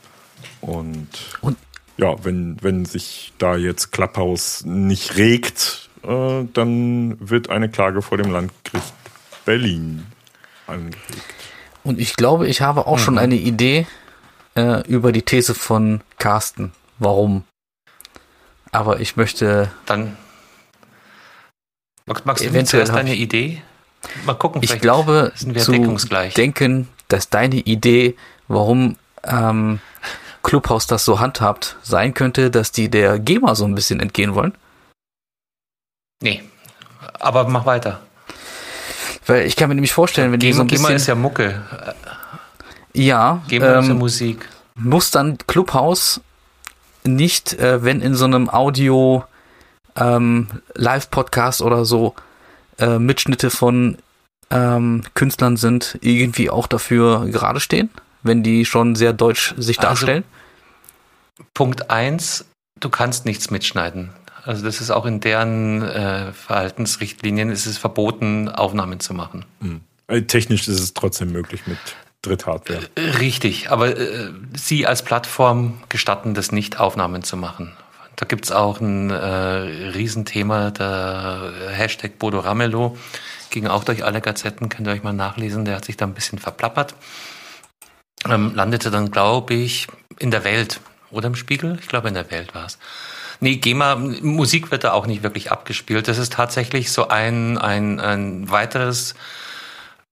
und, und ja, wenn wenn sich da jetzt Clubhouse nicht regt, äh, dann wird eine Klage vor dem Landgericht Berlin angelegt. Und ich glaube, ich habe auch mhm. schon eine Idee, äh, über die These von Carsten. Warum? Aber ich möchte. Dann. Magst du zuerst deine Idee? Mal gucken, ich glaube, zu denken, dass deine Idee, warum ähm, Clubhouse das so handhabt, sein könnte, dass die der GEMA so ein bisschen entgehen wollen? Nee, aber mach weiter. Weil ich kann mir nämlich vorstellen, wenn GEMA, die so ein bisschen... GEMA ist ja Mucke. Ja. GEMA ähm, Musik. Muss dann Clubhouse nicht, äh, wenn in so einem Audio ähm, Live-Podcast oder so äh, Mitschnitte von ähm, Künstlern sind, irgendwie auch dafür gerade stehen, wenn die schon sehr deutsch sich also, darstellen? Punkt eins: du kannst nichts mitschneiden. Also das ist auch in deren äh, Verhaltensrichtlinien ist es verboten, Aufnahmen zu machen. Mhm. Technisch ist es trotzdem möglich mit Dritthardware. Richtig, aber äh, Sie als Plattform gestatten das nicht, Aufnahmen zu machen. Da gibt's auch ein äh, Riesenthema, der Hashtag Bodo Ramelow, ging auch durch alle Gazetten, könnt ihr euch mal nachlesen, der hat sich da ein bisschen verplappert. Ähm, landete dann, glaube ich, in der Welt oder im Spiegel? Ich glaube, in der Welt war's. Nee, GEMA, Musik wird da auch nicht wirklich abgespielt. Das ist tatsächlich so ein, ein, ein weiteres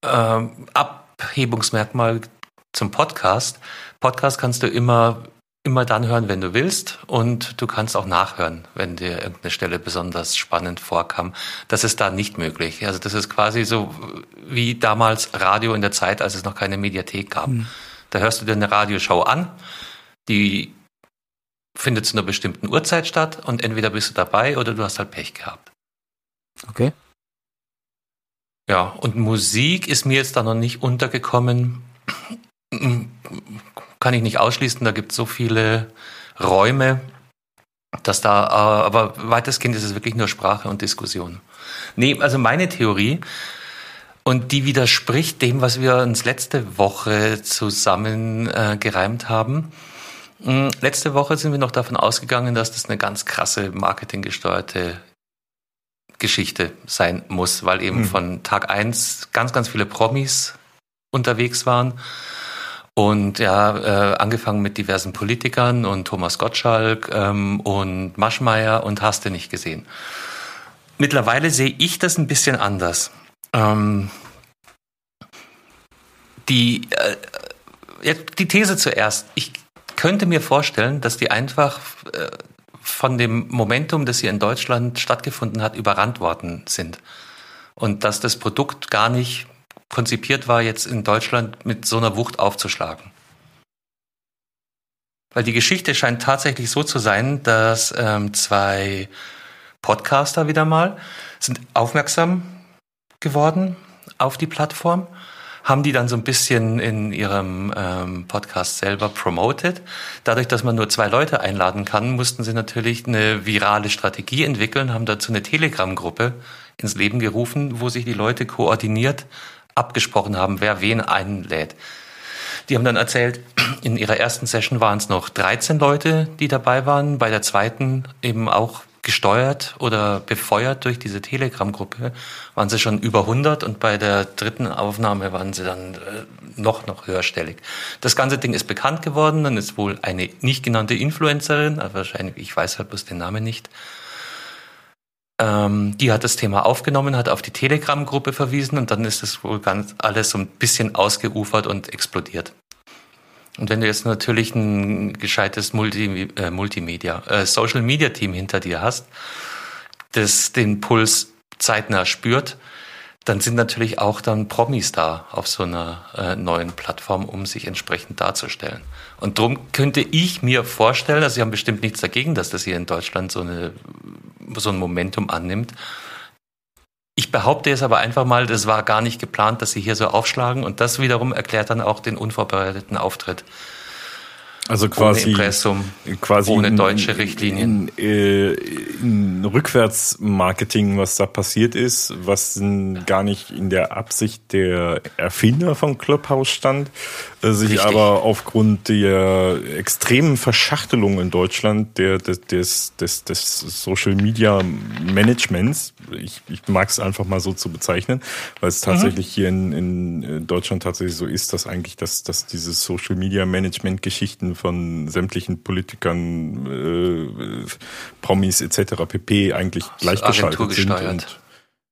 äh, Ab Abhebungsmerkmal zum Podcast. Podcast kannst du immer immer dann hören, wenn du willst und du kannst auch nachhören, wenn dir irgendeine Stelle besonders spannend vorkam. Das ist da nicht möglich. Also das ist quasi so wie damals Radio in der Zeit, als es noch keine Mediathek gab. Mhm. Da hörst du dir eine Radioshow an, die findet zu einer bestimmten Uhrzeit statt und entweder bist du dabei oder du hast halt Pech gehabt. Okay. Ja, und Musik ist mir jetzt da noch nicht untergekommen. Kann ich nicht ausschließen, da gibt es so viele Räume, dass da, äh, aber weitestgehend ist es wirklich nur Sprache und Diskussion. Nee, also meine Theorie, und die widerspricht dem, was wir uns letzte Woche zusammen äh, gereimt haben. Hm, letzte Woche sind wir noch davon ausgegangen, dass das eine ganz krasse marketinggesteuerte Geschichte sein muss, weil eben mhm. von Tag eins ganz, ganz viele Promis unterwegs waren Und ja, äh, angefangen mit diversen Politikern und Thomas Gottschalk ähm, und Maschmeyer und hast du nicht gesehen. Mittlerweile sehe ich das ein bisschen anders. Ähm, die, äh, die These zuerst. Ich könnte mir vorstellen, dass die einfach äh, von dem Momentum, das hier in Deutschland stattgefunden hat, überrannt worden sind. Und dass das Produkt gar nicht konzipiert war, jetzt in Deutschland mit so einer Wucht aufzuschlagen. Weil die Geschichte scheint tatsächlich so zu sein, dass ähm, zwei Podcaster wieder mal sind aufmerksam geworden auf die Plattform, haben die dann so ein bisschen in ihrem ähm, Podcast selber promoted. Dadurch, dass man nur zwei Leute einladen kann, mussten sie natürlich eine virale Strategie entwickeln, haben dazu eine Telegram-Gruppe ins Leben gerufen, wo sich die Leute koordiniert abgesprochen haben, wer wen einlädt. Die haben dann erzählt, in ihrer ersten Session waren es noch 13 Leute, die dabei waren, bei der zweiten eben auch gesteuert oder befeuert durch diese Telegram-Gruppe waren sie schon über 100 und bei der dritten Aufnahme waren sie dann äh, noch, noch höherstellig. Das ganze Ding ist bekannt geworden, dann ist wohl eine nicht genannte Influencerin, also wahrscheinlich, ich weiß halt bloß den Namen nicht, ähm, die hat das Thema aufgenommen, hat auf die Telegram-Gruppe verwiesen und dann ist das wohl ganz alles so ein bisschen ausgeufert und explodiert. Und wenn du jetzt natürlich ein gescheites Multi, äh, Multimedia, äh, Social Media Team hinter dir hast, das den Puls zeitnah spürt, dann sind natürlich auch dann Promis da auf so einer äh, neuen Plattform, um sich entsprechend darzustellen. Und darum könnte ich mir vorstellen, also Sie haben bestimmt nichts dagegen, dass das hier in Deutschland so, eine, so ein Momentum annimmt. Ich behaupte jetzt aber einfach mal, das war gar nicht geplant, dass Sie hier so aufschlagen und das wiederum erklärt dann auch den unvorbereiteten Auftritt. Also quasi, ohne Impressum, quasi ohne in, deutsche Richtlinien. In, äh, in Rückwärtsmarketing, was da passiert ist, was gar nicht in der Absicht der Erfinder von Clubhouse stand, äh, sich Richtig. aber aufgrund der extremen Verschachtelung in Deutschland der, des, des, des, Social Media Managements, ich, ich mag es einfach mal so zu bezeichnen, weil es tatsächlich mhm. hier in, in Deutschland tatsächlich so ist, dass eigentlich das, dass diese Social Media Management Geschichten von sämtlichen Politikern, äh, Promis etc. pp. eigentlich gleichgeschaltet sind und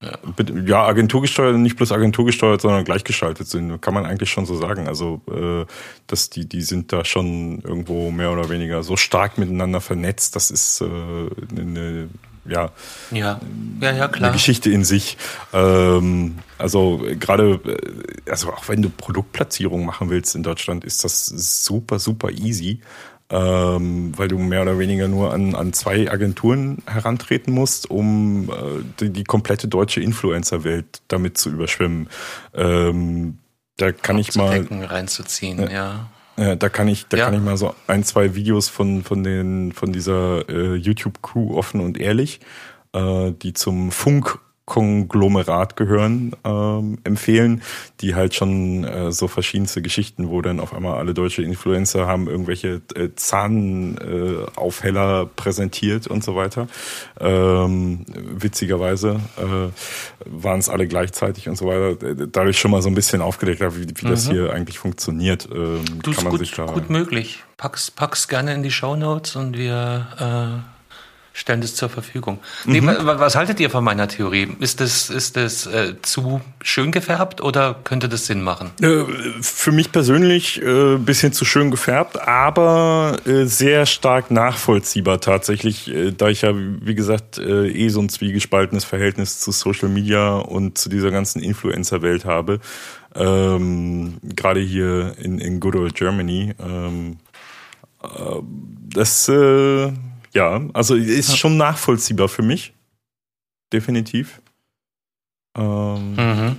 ja. ja, agenturgesteuert, nicht bloß agenturgesteuert, sondern gleichgeschaltet sind, kann man eigentlich schon so sagen. Also, äh, dass die, die sind da schon irgendwo mehr oder weniger so stark miteinander vernetzt. Das ist äh, eine, ja, ja. Ja, ja, klar. eine Geschichte in sich. Ähm, also gerade, äh, also auch wenn du Produktplatzierung machen willst in Deutschland, ist das super, super easy ähm, weil du mehr oder weniger nur an, an zwei Agenturen herantreten musst, um äh, die, die komplette deutsche Influencer-Welt damit zu überschwimmen. Ähm, da kann ich mal reinzuziehen, äh, ja. Ja, da kann ich, da ja. kann ich mal so ein, zwei Videos von von den von dieser äh, YouTube Crew offen und ehrlich, äh, die zum Funk Konglomerat gehören, ähm, empfehlen, die halt schon äh, so verschiedenste Geschichten, wo dann auf einmal alle deutsche Influencer haben irgendwelche äh, Zahnaufheller äh, präsentiert und so weiter. Ähm, witzigerweise äh, waren es alle gleichzeitig und so weiter. Dadurch schon mal so ein bisschen aufgedeckt, wie, wie mhm. das hier eigentlich funktioniert. Ähm, du, kann man gut, sich da gut möglich. Pack's, pack's gerne in die Show Notes und wir äh stellen das zur Verfügung. Mhm. Nee, was haltet ihr von meiner Theorie? Ist das, ist das äh, zu schön gefärbt oder könnte das Sinn machen? Äh, für mich persönlich äh, bisschen zu schön gefärbt, aber äh, sehr stark nachvollziehbar tatsächlich, äh, da ich ja, wie gesagt, äh, eh so ein zwiegespaltenes Verhältnis zu Social Media und zu dieser ganzen Influencer-Welt habe. Ähm, Gerade hier in, in Good Old Germany. Ähm, äh, das ja, also ist ja. schon nachvollziehbar für mich. Definitiv. Ähm. Mhm.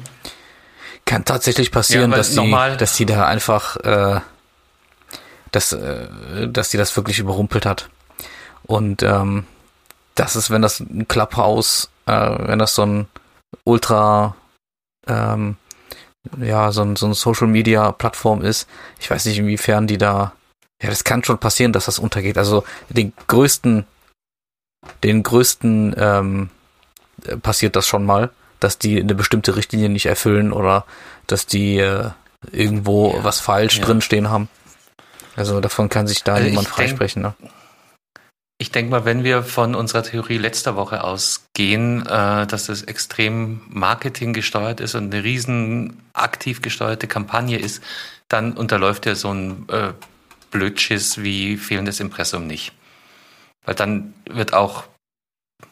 Kann tatsächlich passieren, ja, dass, die, dass die da einfach, äh, dass, äh, dass die das wirklich überrumpelt hat. Und ähm, das ist, wenn das ein Clubhouse, äh, wenn das so ein Ultra, ähm, ja, so ein, so ein Social Media Plattform ist. Ich weiß nicht, inwiefern die da ja, das kann schon passieren, dass das untergeht. Also den größten, den größten ähm, passiert das schon mal, dass die eine bestimmte Richtlinie nicht erfüllen oder dass die äh, irgendwo ja. was falsch ja. drin stehen haben. Also davon kann sich da also niemand freisprechen. Ne? Ich denke mal, wenn wir von unserer Theorie letzter Woche ausgehen, äh, dass das extrem Marketing gesteuert ist und eine riesen aktiv gesteuerte Kampagne ist, dann unterläuft ja so ein äh, Blödschiss wie fehlendes Impressum nicht. Weil dann wird auch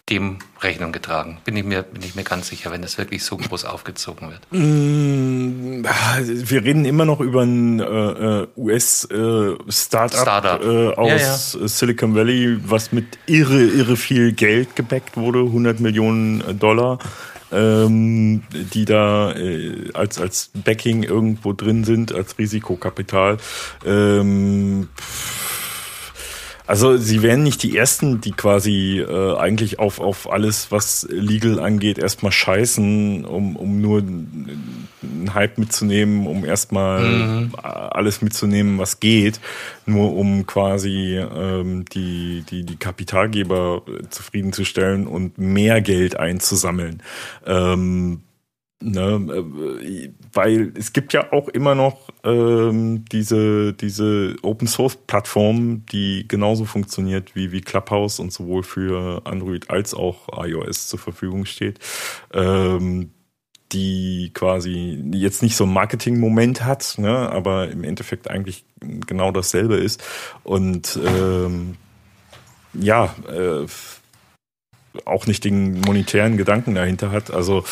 dem Rechnung getragen. Bin ich mir, bin ich mir ganz sicher, wenn das wirklich so groß aufgezogen wird. Mm, wir reden immer noch über ein äh, US-Startup äh, Startup. äh, aus ja, ja. Silicon Valley, was mit irre, irre viel Geld gebackt wurde, 100 Millionen Dollar. Ähm, die da äh, als als Backing irgendwo drin sind als Risikokapital. Ähm, also sie wären nicht die Ersten, die quasi äh, eigentlich auf, auf alles, was legal angeht, erstmal scheißen, um, um nur einen Hype mitzunehmen, um erstmal mhm. alles mitzunehmen, was geht, nur um quasi ähm, die, die, die Kapitalgeber zufriedenzustellen und mehr Geld einzusammeln. Ähm, Ne, äh, weil es gibt ja auch immer noch ähm, diese, diese Open Source Plattform, die genauso funktioniert wie, wie Clubhouse und sowohl für Android als auch iOS zur Verfügung steht. Ähm, die quasi jetzt nicht so ein Marketing-Moment hat, ne, aber im Endeffekt eigentlich genau dasselbe ist. Und ähm, ja, äh, auch nicht den monetären Gedanken dahinter hat. Also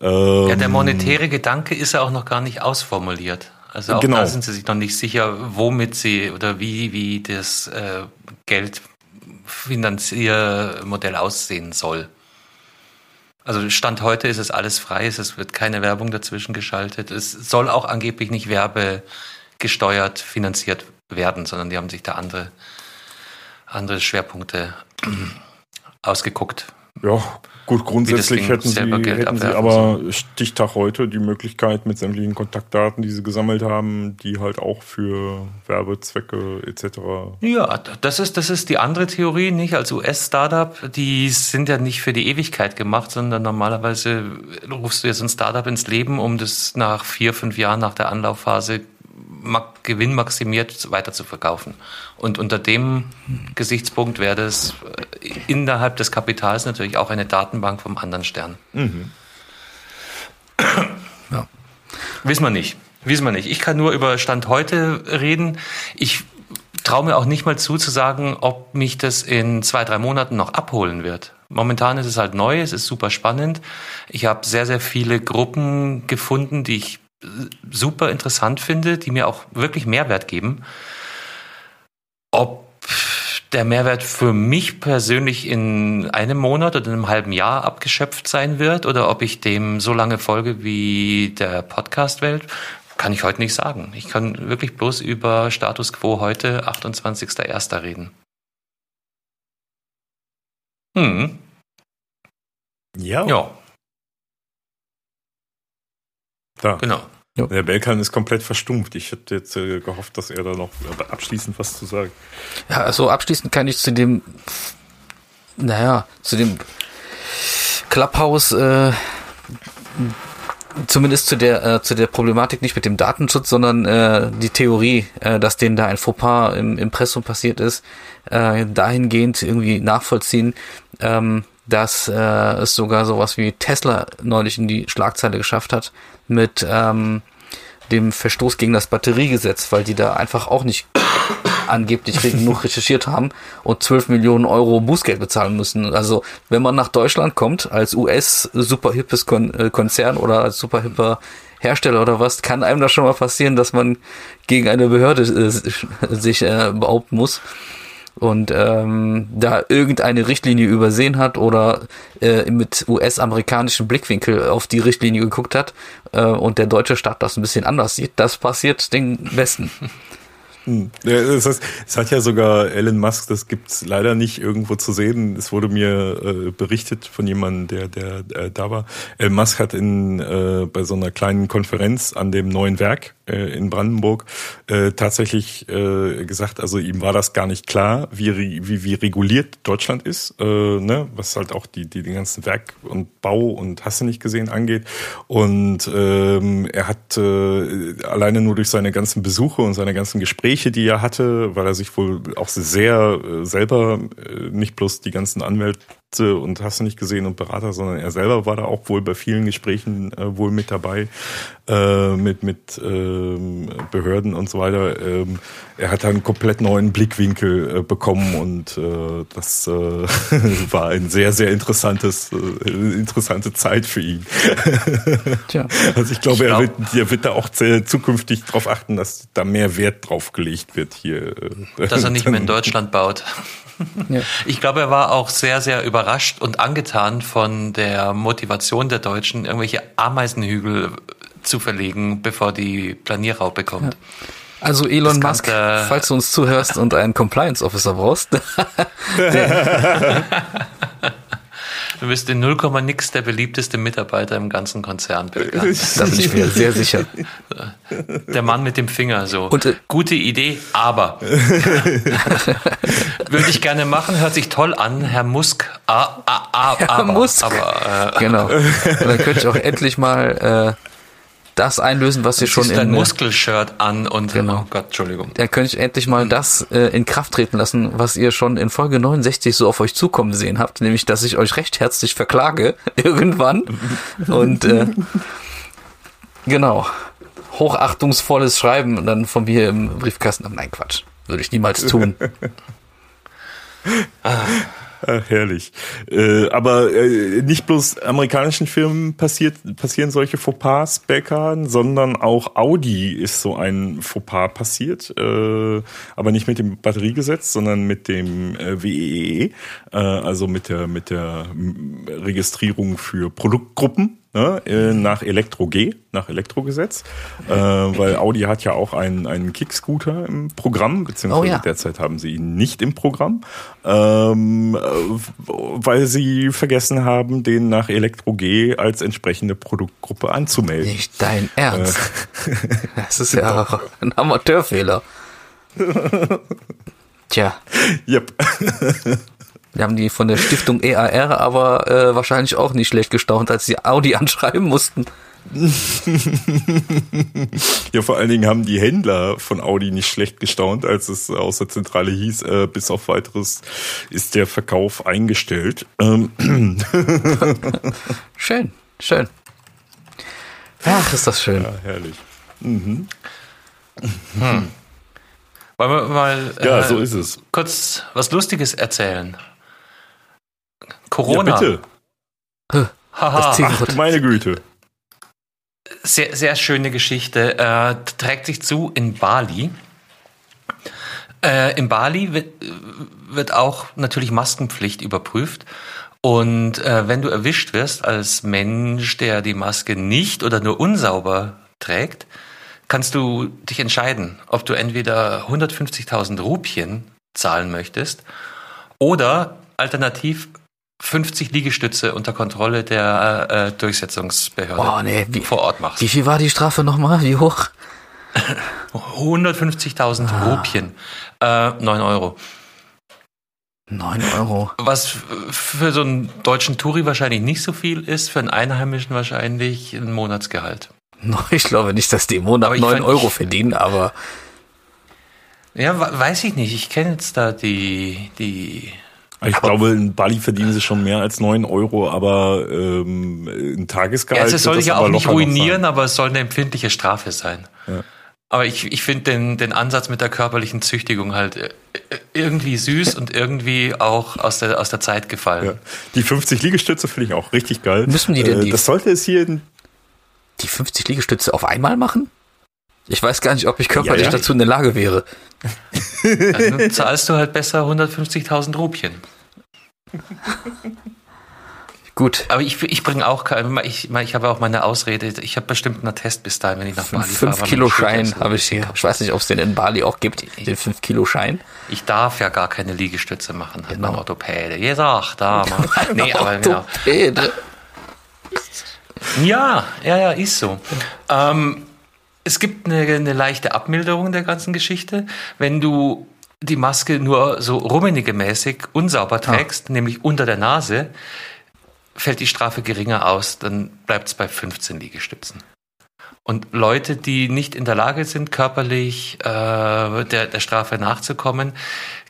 ähm, ja, der monetäre Gedanke ist ja auch noch gar nicht ausformuliert. Also auch genau. da sind sie sich noch nicht sicher, womit sie oder wie wie das äh, Geldfinanziermodell aussehen soll. Also Stand heute ist es alles frei, es wird keine Werbung dazwischen geschaltet. Es soll auch angeblich nicht werbegesteuert finanziert werden, sondern die haben sich da andere, andere Schwerpunkte ausgeguckt. Ja, gut, grundsätzlich hätten sie, hätten sie aber Stichtag heute die Möglichkeit mit sämtlichen Kontaktdaten, die sie gesammelt haben, die halt auch für Werbezwecke etc. Ja, das ist, das ist die andere Theorie, nicht? Als US-Startup, die sind ja nicht für die Ewigkeit gemacht, sondern normalerweise rufst du jetzt ein Startup ins Leben, um das nach vier, fünf Jahren nach der Anlaufphase Gewinn maximiert weiter zu verkaufen. Und unter dem Gesichtspunkt wäre das äh, innerhalb des Kapitals natürlich auch eine Datenbank vom anderen Stern. Mhm. Ja. Wissen wir nicht. Wissen wir nicht. Ich kann nur über Stand heute reden. Ich traue mir auch nicht mal zu, zu sagen, ob mich das in zwei, drei Monaten noch abholen wird. Momentan ist es halt neu, es ist super spannend. Ich habe sehr, sehr viele Gruppen gefunden, die ich super interessant finde, die mir auch wirklich Mehrwert geben. Ob der Mehrwert für mich persönlich in einem Monat oder einem halben Jahr abgeschöpft sein wird oder ob ich dem so lange folge wie der Podcast-Welt, kann ich heute nicht sagen. Ich kann wirklich bloß über Status Quo heute, 28.01. reden. Hm. Ja. Ja. Da. Genau. Ja. Der Belkan ist komplett verstumpft. Ich hätte jetzt äh, gehofft, dass er da noch abschließend was zu sagen. Ja, also abschließend kann ich zu dem, naja, zu dem Clubhouse, äh, zumindest zu der äh, zu der Problematik nicht mit dem Datenschutz, sondern äh, die Theorie, äh, dass denen da ein Fauxpas im Impressum passiert ist, äh, dahingehend irgendwie nachvollziehen. Ähm, dass äh, es sogar sowas wie Tesla neulich in die Schlagzeile geschafft hat mit ähm, dem Verstoß gegen das Batteriegesetz, weil die da einfach auch nicht angeblich genug recherchiert haben und 12 Millionen Euro Bußgeld bezahlen müssen. Also wenn man nach Deutschland kommt als US superhippes Kon äh, Konzern oder als superhipper Hersteller oder was, kann einem das schon mal passieren, dass man gegen eine Behörde äh, sich äh, behaupten muss und ähm, da irgendeine Richtlinie übersehen hat oder äh, mit US-amerikanischem Blickwinkel auf die Richtlinie geguckt hat äh, und der deutsche Staat das ein bisschen anders sieht, das passiert den Besten. Hm. Das heißt, es hat ja sogar Elon Musk, das gibt's leider nicht irgendwo zu sehen. Es wurde mir äh, berichtet von jemandem, der, der äh, da war. Elon Musk hat in, äh, bei so einer kleinen Konferenz an dem neuen Werk in Brandenburg äh, tatsächlich äh, gesagt, also ihm war das gar nicht klar, wie, wie, wie reguliert Deutschland ist, äh, ne? was halt auch die, die den ganzen Werk und Bau und hast du nicht gesehen angeht. Und ähm, er hat äh, alleine nur durch seine ganzen Besuche und seine ganzen Gespräche, die er hatte, weil er sich wohl auch sehr äh, selber äh, nicht bloß die ganzen Anwälte und hast du nicht gesehen und Berater, sondern er selber war da auch wohl bei vielen Gesprächen äh, wohl mit dabei äh, mit mit ähm, Behörden und so weiter. Ähm, er hat einen komplett neuen Blickwinkel äh, bekommen und äh, das äh, war ein sehr sehr interessantes äh, interessante Zeit für ihn. Tja. Also ich glaube, ich glaub, er, wird, er wird da auch sehr zukünftig darauf achten, dass da mehr Wert drauf gelegt wird hier. Äh, dass er nicht mehr in Deutschland baut. Ja. Ich glaube, er war auch sehr, sehr überrascht und angetan von der Motivation der Deutschen, irgendwelche Ameisenhügel zu verlegen, bevor die Planierraupe kommt. Ja. Also Elon Musk, falls du uns zuhörst und einen Compliance Officer brauchst. Du bist in 0, nix der beliebteste Mitarbeiter im ganzen Konzern. Da bin ich mir sehr sicher. Der Mann mit dem Finger so. Und, äh, Gute Idee, aber. Würde ich gerne machen, hört sich toll an, Herr Musk. Ah, ah, ah, Herr aber, Musk. Aber, äh, genau. Und dann könnte ich auch endlich mal äh, das einlösen, was ihr schon in ein Muskelshirt an und genau. oh Gott, Entschuldigung. Dann könnte ich endlich mal das äh, in Kraft treten lassen, was ihr schon in Folge 69 so auf euch zukommen sehen habt, nämlich dass ich euch recht herzlich verklage irgendwann und äh, genau hochachtungsvolles Schreiben dann von mir im Briefkasten. Nein, Quatsch, würde ich niemals tun. ah. Ach, herrlich. Äh, aber äh, nicht bloß amerikanischen Firmen passiert, passieren solche Fauxpas, Bäckern, sondern auch Audi ist so ein Fauxpas passiert. Äh, aber nicht mit dem Batteriegesetz, sondern mit dem äh, WEE, e, äh, also mit der, mit der Registrierung für Produktgruppen ne, äh, nach Elektro G, nach Elektrogesetz, äh, weil Audi hat ja auch einen, einen Kickscooter im Programm, beziehungsweise oh ja. derzeit haben sie ihn nicht im Programm, ähm, weil sie vergessen haben, den nach Elektro G als entsprechende Produktgruppe anzumelden. Nicht dein Ernst. Äh, das ist ja auch ein Amateurfehler. Tja. Yep. Wir haben die von der Stiftung EAR aber äh, wahrscheinlich auch nicht schlecht gestaunt, als sie Audi anschreiben mussten. ja, vor allen Dingen haben die Händler von Audi nicht schlecht gestaunt, als es aus der Zentrale hieß, äh, bis auf weiteres ist der Verkauf eingestellt. Ähm. schön, schön. Ach, ist das schön. Ja, herrlich. Mhm. Hm. Wollen wir mal ja, äh, so ist es. kurz was Lustiges erzählen? Corona. Ja, bitte. Haha. Ach, meine Güte. Sehr, sehr schöne Geschichte. Äh, trägt sich zu in Bali. Äh, in Bali wird, wird auch natürlich Maskenpflicht überprüft. Und äh, wenn du erwischt wirst als Mensch, der die Maske nicht oder nur unsauber trägt, kannst du dich entscheiden, ob du entweder 150.000 Rupien zahlen möchtest oder alternativ 50 Liegestütze unter Kontrolle der äh, Durchsetzungsbehörde oh, nee, wie, vor Ort machst. Wie viel war die Strafe nochmal? Wie hoch? 150.000 ah. Rupien. Äh, 9 Euro. 9 Euro. Was für so einen deutschen Touri wahrscheinlich nicht so viel ist, für einen Einheimischen wahrscheinlich ein Monatsgehalt. Ich glaube nicht, dass die im Monat 9 Euro verdienen, aber. Ja, weiß ich nicht. Ich kenne jetzt da die, die ich aber glaube, in Bali verdienen sie schon mehr als 9 Euro, aber ähm, ein Tagesgehalt. Ja, es soll ja auch nicht ruinieren, aber es soll eine empfindliche Strafe sein. Ja. Aber ich, ich finde den, den Ansatz mit der körperlichen Züchtigung halt äh, irgendwie süß und irgendwie auch aus der, aus der Zeit gefallen. Ja. Die 50 Liegestütze finde ich auch richtig geil. Müssen die denn äh, die, Das sollte es hier. Die 50 Liegestütze auf einmal machen? Ich weiß gar nicht, ob ich körperlich ja, ja. dazu in der Lage wäre. Dann zahlst du halt besser 150.000 Rupien. Gut. Aber ich, ich bringe auch, ich, ich habe auch meine Ausrede, ich habe bestimmt einen Test bis dahin, wenn ich nach Bali fahre. 5 Kilo Schein habe ich hier. Ich weiß nicht, ob es den in Bali auch gibt, den 5 Kilo Schein. Ich darf ja gar keine Liegestütze machen, hat genau. mein Orthopäde. Gesagt, da, Mann. nee, aber genau. Ja, ja, ja, ist so. Ähm, es gibt eine, eine leichte Abmilderung der ganzen Geschichte, wenn du die Maske nur so Rummenigge-mäßig unsauber trägst, nämlich unter der Nase, fällt die Strafe geringer aus, dann bleibt es bei 15 Liegestützen. Und Leute, die nicht in der Lage sind, körperlich äh, der, der Strafe nachzukommen,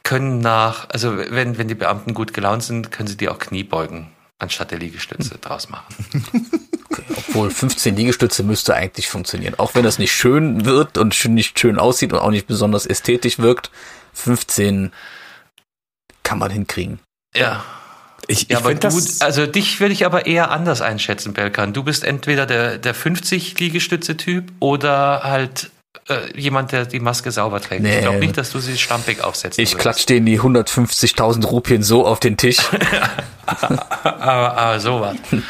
können nach, also wenn, wenn die Beamten gut gelaunt sind, können sie die auch Kniebeugen anstatt der Liegestütze draus machen. Okay, obwohl 15 Liegestütze müsste eigentlich funktionieren. Auch wenn das nicht schön wird und nicht schön aussieht und auch nicht besonders ästhetisch wirkt, 15 kann man hinkriegen. Ja. Ich, Ja, ich aber find du, das, also dich würde ich aber eher anders einschätzen, Belkan. Du bist entweder der, der 50 Liegestütze-Typ oder halt äh, jemand, der die Maske sauber trägt. Nee. Ich glaube nicht, dass du sie schlampig aufsetzt. Ich klatsch denen die 150.000 Rupien so auf den Tisch. Aber, aber so was.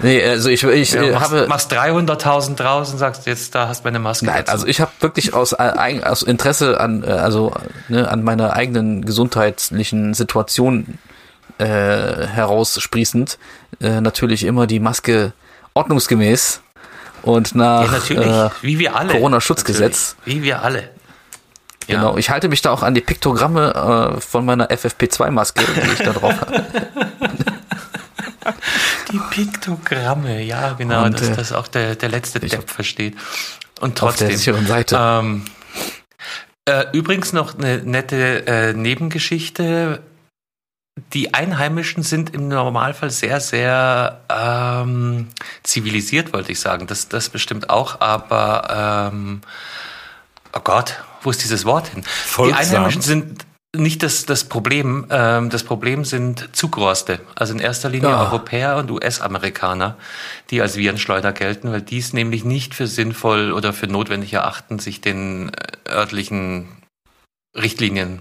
Nee, also ich, ich Ja, äh, machst, habe... machst 300.000 draußen, sagst jetzt, da hast du meine Maske. Nein, dazu. also ich habe wirklich aus, äh, aus Interesse an, also ne, an meiner eigenen gesundheitlichen Situation äh, heraussprießend äh, natürlich immer die Maske ordnungsgemäß und nach ja, äh. Corona-Schutzgesetz. Wie wir alle. Ja. Genau, ich halte mich da auch an die Piktogramme äh, von meiner FFP2-Maske, die ich da drauf habe. Die Piktogramme, ja, genau, Und, dass äh, das auch der, der letzte Depp versteht. Und Auf der trotzdem. sicheren Seite. Ähm, äh, übrigens noch eine nette äh, Nebengeschichte. Die Einheimischen sind im Normalfall sehr, sehr ähm, zivilisiert, wollte ich sagen. Das, das bestimmt auch, aber ähm, oh Gott, wo ist dieses Wort hin? Folgsam. Die Einheimischen sind nicht das, das Problem. Ähm, das Problem sind Zugroste. Also in erster Linie Ja. Europäer und US-Amerikaner, die als Virenschleuder gelten, weil die es nämlich nicht für sinnvoll oder für notwendig erachten, sich den äh, örtlichen Richtlinien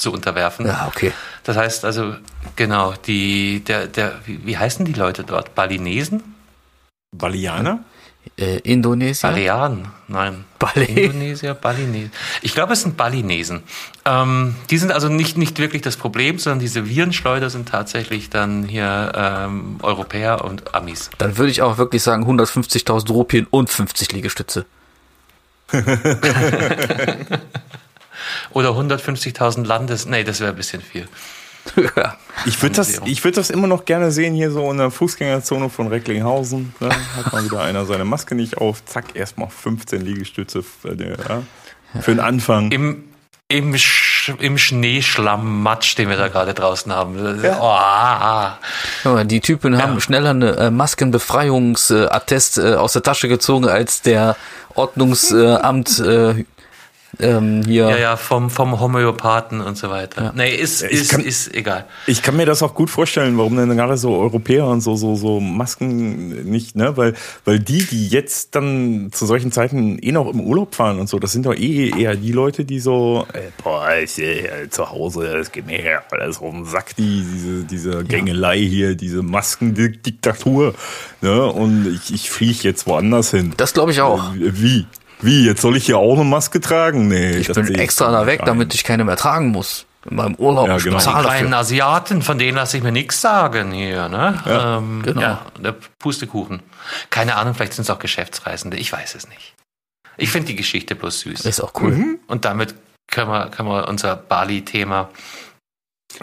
zu unterwerfen. ja, okay. Das heißt also, genau, die, der, der, wie, wie heißen die Leute dort? Balinesen? Balianer? Äh, Indonesien? Balearen? Nein. Bali. Indonesier, Balinesen. Ich glaube, es sind Balinesen. Ähm, die sind also nicht, nicht wirklich das Problem, sondern diese Virenschleuder sind tatsächlich dann hier ähm, Europäer und Amis. Dann würde ich auch wirklich sagen 150.000 Rupien und 50 Liegestütze. Oder 150.000 Landes... Nee, das wäre ein bisschen viel. ja. Ich würde das, ich würd das immer noch gerne sehen, hier so in der Fußgängerzone von Recklinghausen. Ne? Hat mal wieder einer seine Maske nicht auf. Zack, erstmal 15 Liegestütze für, den, ja? für den Anfang. Im, im, Sch im Schneeschlammmatsch, den wir da gerade draußen haben. Ja. Oh, ah. Ja, Die Typen haben schneller eine äh, Maskenbefreiungsattest äh, aus der Tasche gezogen, als der Ordnungsamt äh, ähm, hier. Ja, ja, vom, vom Homöopathen und so weiter. Nee, ist, Ich ist, kann- ist egal. Ich kann mir das auch gut vorstellen, warum denn gerade so Europäer und so so so Masken nicht, ne? Weil weil die, die jetzt dann zu solchen Zeiten eh noch im Urlaub fahren und so, das sind doch eh eher die Leute, die so, äh, boah, ich äh, zu Hause, das geht mir ja alles den Sack, die diese diese Gängelei hier, diese Maskendiktatur, ne? Und ich ich fliege jetzt woanders hin. Das glaube ich auch. Wie? Wie? Jetzt soll ich hier auch eine Maske tragen? Nee, Ich bin extra da weg, ein. damit ich keine mehr tragen muss. In meinem Urlaub. Ja, ich genau. Die kleinen. Asiaten, von denen lasse ich mir nichts sagen hier, ne? Ja, ähm, genau. ja der Pustekuchen. Keine Ahnung, vielleicht sind es auch Geschäftsreisende, ich weiß es nicht. Ich finde die Geschichte bloß süß. Ist auch cool. Mhm. Und damit können wir, können wir unser Bali-Thema.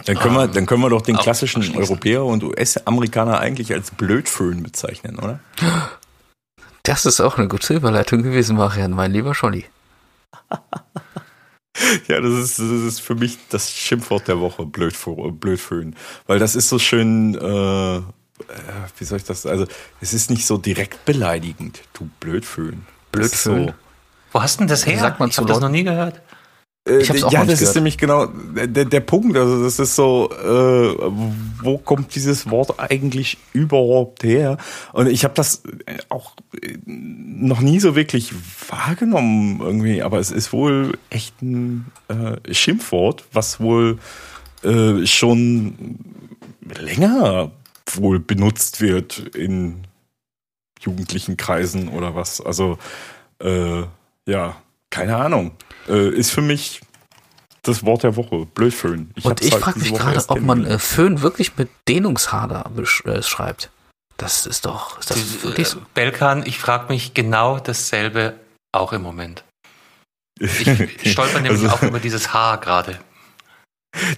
Dann können, wir, Ähm, dann können wir doch den klassischen. Europäer und US-Amerikaner eigentlich als Blödföhn bezeichnen, oder? Das ist auch eine gute Überleitung gewesen, Marian, mein lieber Scholli. Ja, das ist, das ist für mich das Schimpfwort der Woche, Blödfo- Blödföhn. Weil das ist so schön, äh, äh, wie soll ich das, also es ist nicht so direkt beleidigend, du Blödföhn. Blödföhn. Wo hast denn das her? sagt man ich zu habe das noch nie gehört. Äh, Ich hab's auch ja, das ist gehört. nämlich genau der, der Punkt. Also das ist so, äh, wo kommt dieses Wort eigentlich überhaupt her? Und ich habe das äh, auch äh, noch nie so wirklich wahrgenommen irgendwie, aber es ist wohl echt ein äh, Schimpfwort, was wohl äh, schon länger wohl benutzt wird in jugendlichen Kreisen oder was. Also äh, ja, keine Ahnung. Äh, ist für mich das Wort der Woche. Blödföhn. Und hab's ich halt frage mich gerade, ob man äh, Föhn wirklich mit Dehnungshader äh, schreibt. Das ist doch, ist das Die, wirklich äh, so? Belkan, ich frage mich genau dasselbe Auch im Moment. Ich stolper nämlich also, auch über dieses H gerade.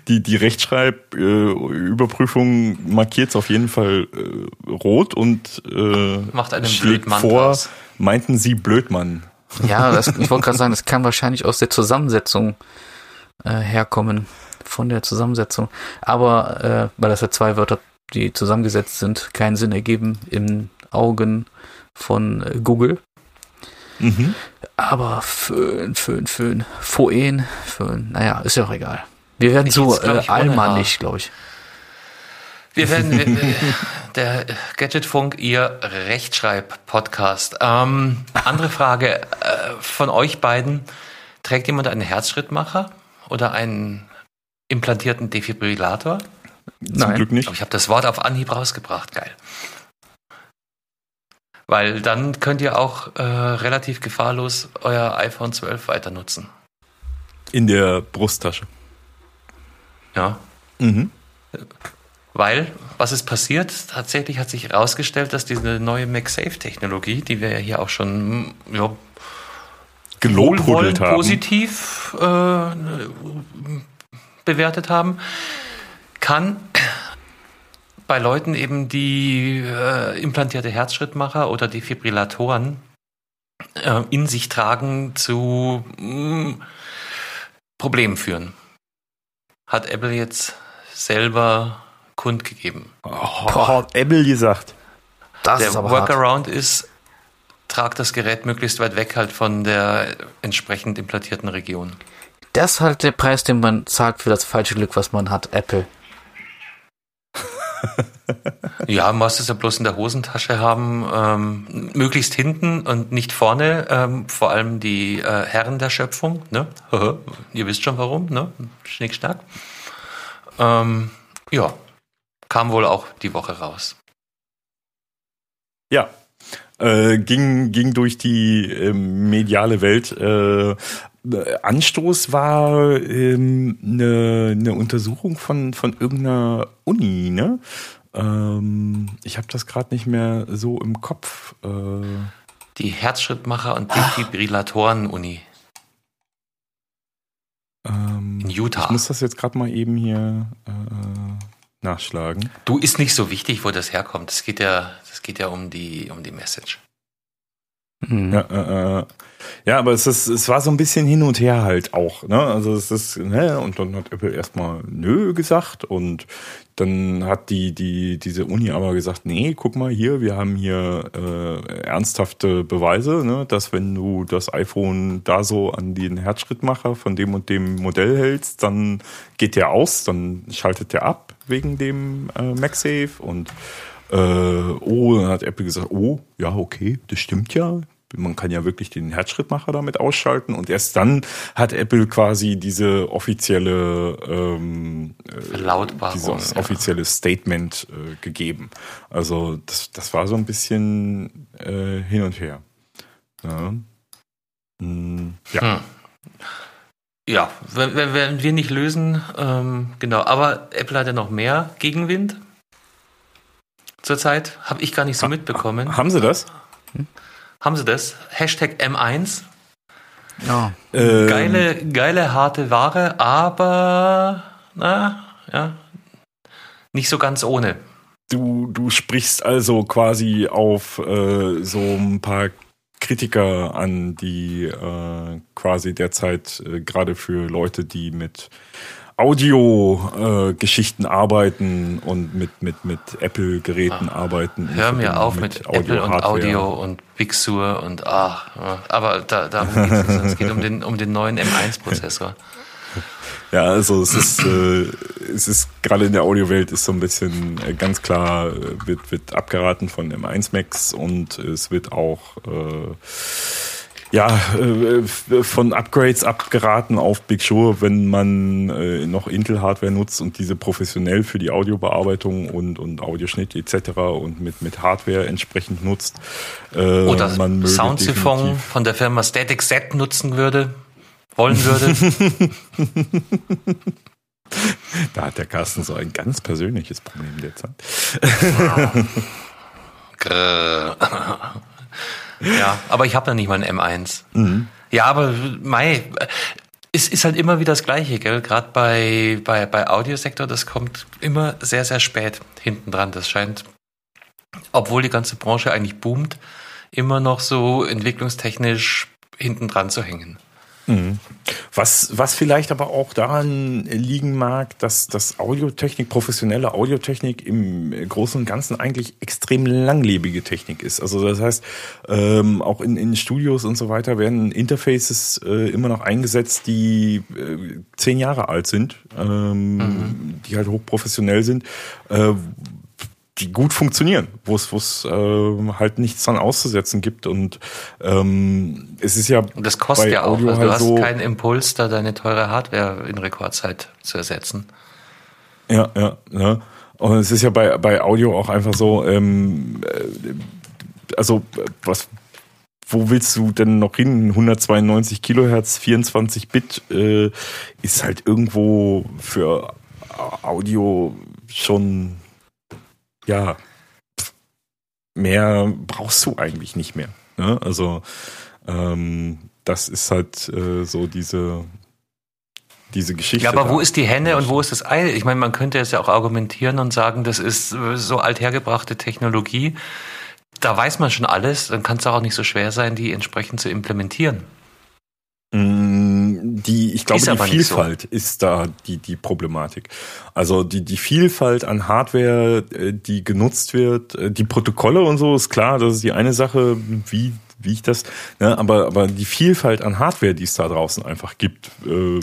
Die, die Rechtschreibüberprüfung äh, markiert es auf jeden Fall äh, rot und äh, macht einen schlägt Blödmann vor, draus. meinten Sie Blödmann. Ja, das, ich wollte gerade sagen, das kann wahrscheinlich aus der Zusammensetzung äh, herkommen. Von der Zusammensetzung. Aber äh, weil das ja zwei Wörter, die zusammengesetzt sind, keinen Sinn ergeben in Augen von äh, Google. Mhm. Aber Föhn, Föhn, Föhn. Phoen, Föhn. Naja, ist ja auch egal. Wir werden so äh, allmannig, glaube ich. Wir werden der Gadgetfunk, ihr Rechtschreib-Podcast. Ähm, andere Frage äh, von euch beiden: Trägt jemand einen Herzschrittmacher oder einen implantierten Defibrillator? Nein. Zum Glück nicht. Aber ich habe das Wort auf Anhieb rausgebracht. Geil. Weil dann könnt ihr auch äh, relativ gefahrlos euer iPhone 12 weiter nutzen. In der Brusttasche. Ja. Mhm. Weil, was ist passiert? Tatsächlich hat sich herausgestellt, dass diese neue MagSafe-Technologie, die wir ja hier auch schon ja, gelobhudelt haben, positiv äh, bewertet haben, kann bei Leuten eben, die äh, implantierte Herzschrittmacher oder Defibrillatoren äh, in sich tragen, zu mh, mm, Problemen führen. Hat Apple jetzt selber kundgegeben. Oh, hat Apple gesagt. Das der ist aber Workaround hart. ist, trag das Gerät möglichst weit weg halt von der entsprechend implantierten Region. Das ist halt der Preis, den man zahlt für das falsche Glück, was man hat, Apple. ja, musst es ja bloß in der Hosentasche haben, ähm, möglichst hinten und nicht vorne, ähm, vor allem die äh, Herren der Schöpfung, ne? Ihr wisst schon warum, ne? Schnickschnack. Ähm, ja, kam wohl auch die Woche raus. Ja, äh, ging, ging durch die äh, mediale Welt. Äh, Anstoß war ähm, eine, eine Untersuchung von, von irgendeiner Uni, ne? Ähm, ich habe das gerade nicht mehr so im Kopf. Äh, die Herzschrittmacher und Defibrillatoren-Uni. Ähm, In Utah. Ich muss das jetzt gerade mal eben hier äh, nachschlagen. Du ist nicht so wichtig, wo das herkommt. Es geht ja, das geht ja um die, um die Message. Mhm. Ja, äh, äh, ja, aber es ist, es war so ein bisschen hin und her halt auch, ne? Also es ist, ne, und dann hat Apple erstmal nö gesagt und dann hat die, die, diese Uni aber gesagt, nee, guck mal hier, wir haben hier äh, ernsthafte Beweise, ne, dass wenn du das iPhone da so an den Herzschrittmacher von dem und dem Modell hältst, dann geht der aus, dann schaltet der ab wegen dem äh, MagSafe und äh, oh, dann hat Apple gesagt, oh, ja, okay, das stimmt ja. Man kann ja wirklich den Herzschrittmacher damit ausschalten und erst dann hat Apple quasi diese offizielle ähm, äh, dieses offizielle ja. Statement äh, gegeben. Also das, das war so ein bisschen äh, hin und her. Ja. Hm, ja. Hm. Ja, wenn, wenn, wir nicht lösen, ähm, genau. Aber Apple hat ja noch mehr Gegenwind zurzeit. Habe ich gar nicht so mitbekommen. Haben sie das? Hm? Haben sie das? Hashtag M1. Ja. Ähm. Geile, geile, harte Ware, aber na, ja, nicht so ganz ohne. Du, du sprichst also quasi auf äh, so ein paar Kritiker an, die äh, quasi derzeit äh, gerade für Leute, die mit Audio-Geschichten äh, arbeiten und mit, mit, mit Apple-Geräten ah, arbeiten. Hör mir auf mit, mit Apple und Audio und Big Sur und ach, aber da, darum geht es nicht. Es geht um den, um den neuen M1-Prozessor. Ja, also es ist, äh, es ist gerade in der Audiowelt ist so ein bisschen äh, ganz klar, äh, wird, wird abgeraten von M1 Max und es wird auch äh, ja, äh, von Upgrades abgeraten auf Big Sur, wenn man äh, noch Intel-Hardware nutzt und diese professionell für die Audiobearbeitung und, und Audioschnitt etc. und mit, mit Hardware entsprechend nutzt. Äh, Oder man Soundsiphon von der Firma Static Set nutzen würde, wollen würde. da hat der Carsten so ein ganz persönliches Problem derzeit. Ja, aber ich habe noch nicht mal ein M1. Mhm. Ja, aber Mai, es ist halt immer wieder das Gleiche, gell? Gerade bei, bei, bei Audiosektor, das kommt immer sehr, sehr spät hinten dran. Das scheint, obwohl die ganze Branche eigentlich boomt, immer noch so entwicklungstechnisch hinten dran zu hängen. Mhm. Was, was vielleicht aber auch daran liegen mag, dass das Audiotechnik, professionelle Audiotechnik im Großen und Ganzen eigentlich extrem langlebige Technik ist. Also das heißt, ähm, auch in, in Studios und so weiter werden Interfaces äh, immer noch eingesetzt, die äh, zehn Jahre alt sind, ähm, mhm. die halt hochprofessionell sind, äh, die gut funktionieren, wo es wo es äh, halt nichts dran auszusetzen gibt und ähm, es ist ja und das kostet ja auch, also halt du hast so, keinen Impuls, da deine teure Hardware in Rekordzeit zu ersetzen. Ja, ja, ja. Und es ist ja bei bei Audio auch einfach so, ähm, äh, also was wo willst du denn noch hin? 192 Kilohertz, 24 Bit äh, ist halt irgendwo für Audio schon ja, mehr brauchst du eigentlich nicht mehr. Ne? Also ähm, das ist halt äh, so diese diese Geschichte. Ja, aber da. wo ist die Henne und wo ist das Ei? Ich meine, man könnte es ja auch argumentieren und sagen, das ist so althergebrachte Technologie. Da weiß man schon alles, dann kann es auch nicht so schwer sein, die entsprechend zu implementieren. Mm, die, ich glaube, die Vielfalt so. ist da die, die Problematik. Also die, die Vielfalt an Hardware, äh, die genutzt wird, äh, die Protokolle und so ist klar, das ist die eine Sache, wie wie ich das, ne, aber, aber die Vielfalt an Hardware, die es da draußen einfach gibt, äh,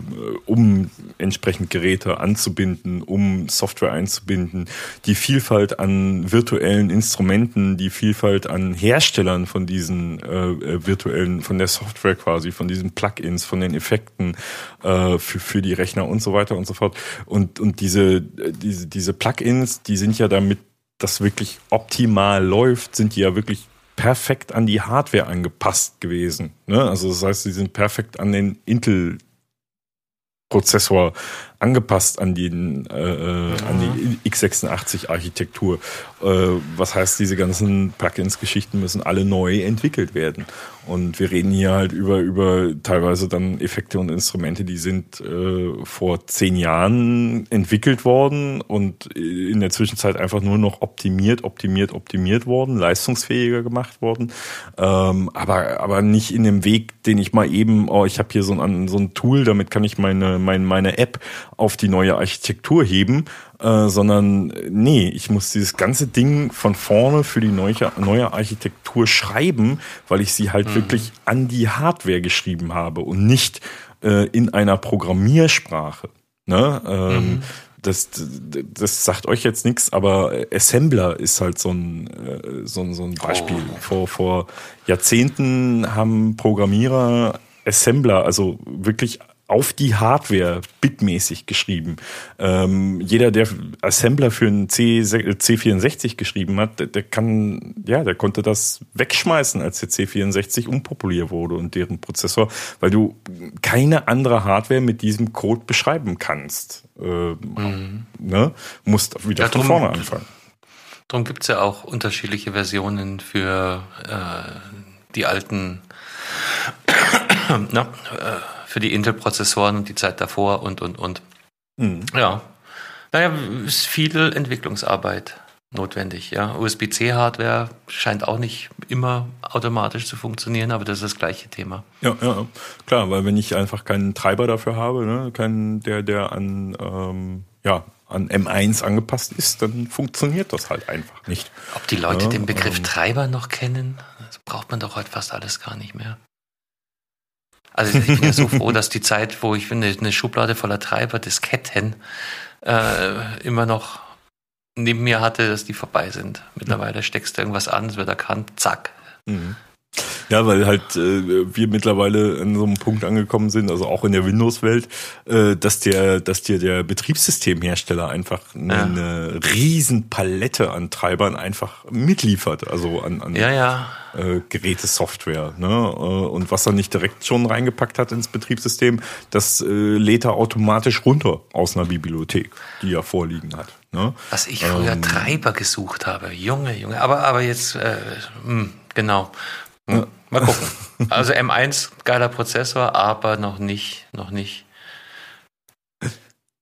um entsprechend Geräte anzubinden, um Software einzubinden, die Vielfalt an virtuellen Instrumenten, die Vielfalt an Herstellern von diesen äh, äh virtuellen, von der Software quasi, von diesen Plugins, von den Effekten äh, für, für die Rechner und so weiter und so fort. Und, und diese, diese, diese Plugins, die sind ja damit das wirklich optimal läuft, sind die ja wirklich perfekt an die Hardware angepasst gewesen. Ne? Also das heißt, sie sind perfekt an den Intel Prozessor angepasst an, den, äh, ja. Äh, an die x86-Architektur. Äh, was heißt, diese ganzen Plugins-Geschichten müssen alle neu entwickelt werden. Und wir reden hier halt über, über teilweise dann Effekte und Instrumente, die sind äh, vor zehn Jahren entwickelt worden und in der Zwischenzeit einfach nur noch optimiert, optimiert, optimiert worden, leistungsfähiger gemacht worden. Ähm, aber, aber nicht in dem Weg, den ich mal eben, oh, ich habe hier so ein, so ein Tool, damit kann ich meine, meine, meine App auf die neue Architektur heben, äh, sondern nee, ich muss dieses ganze Ding von vorne für die neue, neue Architektur schreiben, weil ich sie halt mhm. wirklich an die Hardware geschrieben habe und nicht äh, in einer Programmiersprache. Ne? Ähm, mhm. Das, das sagt euch jetzt nichts, aber Assembler ist halt so ein, äh, so ein, so ein Beispiel. Oh. Vor, vor Jahrzehnten haben Programmierer Assembler, also wirklich auf die Hardware bitmäßig geschrieben. Ähm, jeder, der Assembler für einen C, C64 geschrieben hat, der, der, kann, ja, der konnte das wegschmeißen, als der C64 unpopulär wurde und deren Prozessor, weil du keine andere Hardware mit diesem Code beschreiben kannst. Ähm, mhm. ne? Musst wieder ja, von vorne anfangen. Darum gibt's ja auch unterschiedliche Versionen für äh, die alten na, äh, für die Intel-Prozessoren und die Zeit davor und, und, und. Mhm. Ja. Naja, ist viel Entwicklungsarbeit notwendig. Ja. USB-C-Hardware scheint auch nicht immer automatisch zu funktionieren, aber das ist das gleiche Thema. Ja, ja, klar, weil wenn ich einfach keinen Treiber dafür habe, ne, keinen, der, der an, ähm, ja, an M1 angepasst ist, dann funktioniert das halt einfach nicht. Ob die Leute ja, den Begriff ähm, Treiber noch kennen, das braucht man doch heute fast alles gar nicht mehr. Also ich bin ja so froh, dass die Zeit, wo ich finde, eine Schublade voller Treiber, Disketten, äh, immer noch neben mir hatte, dass die vorbei sind. Mittlerweile steckst du irgendwas an, es wird erkannt, zack. Mhm. Ja, weil halt äh, wir mittlerweile an so einem Punkt angekommen sind, also auch in der Windows-Welt, äh, dass der, dass dir der Betriebssystemhersteller einfach eine ja. riesen Palette an Treibern einfach mitliefert, also an, an ja, ja. Äh, Geräte-Software. Ne? Äh, und was er nicht direkt schon reingepackt hat ins Betriebssystem, das äh, lädt er automatisch runter aus einer Bibliothek, die er vorliegen hat. Ne? Was ich früher ähm, Treiber gesucht habe, Junge, Junge, aber aber jetzt äh, mh, hm, genau Hm. Mal gucken. Also M1, geiler Prozessor, aber noch nicht, noch nicht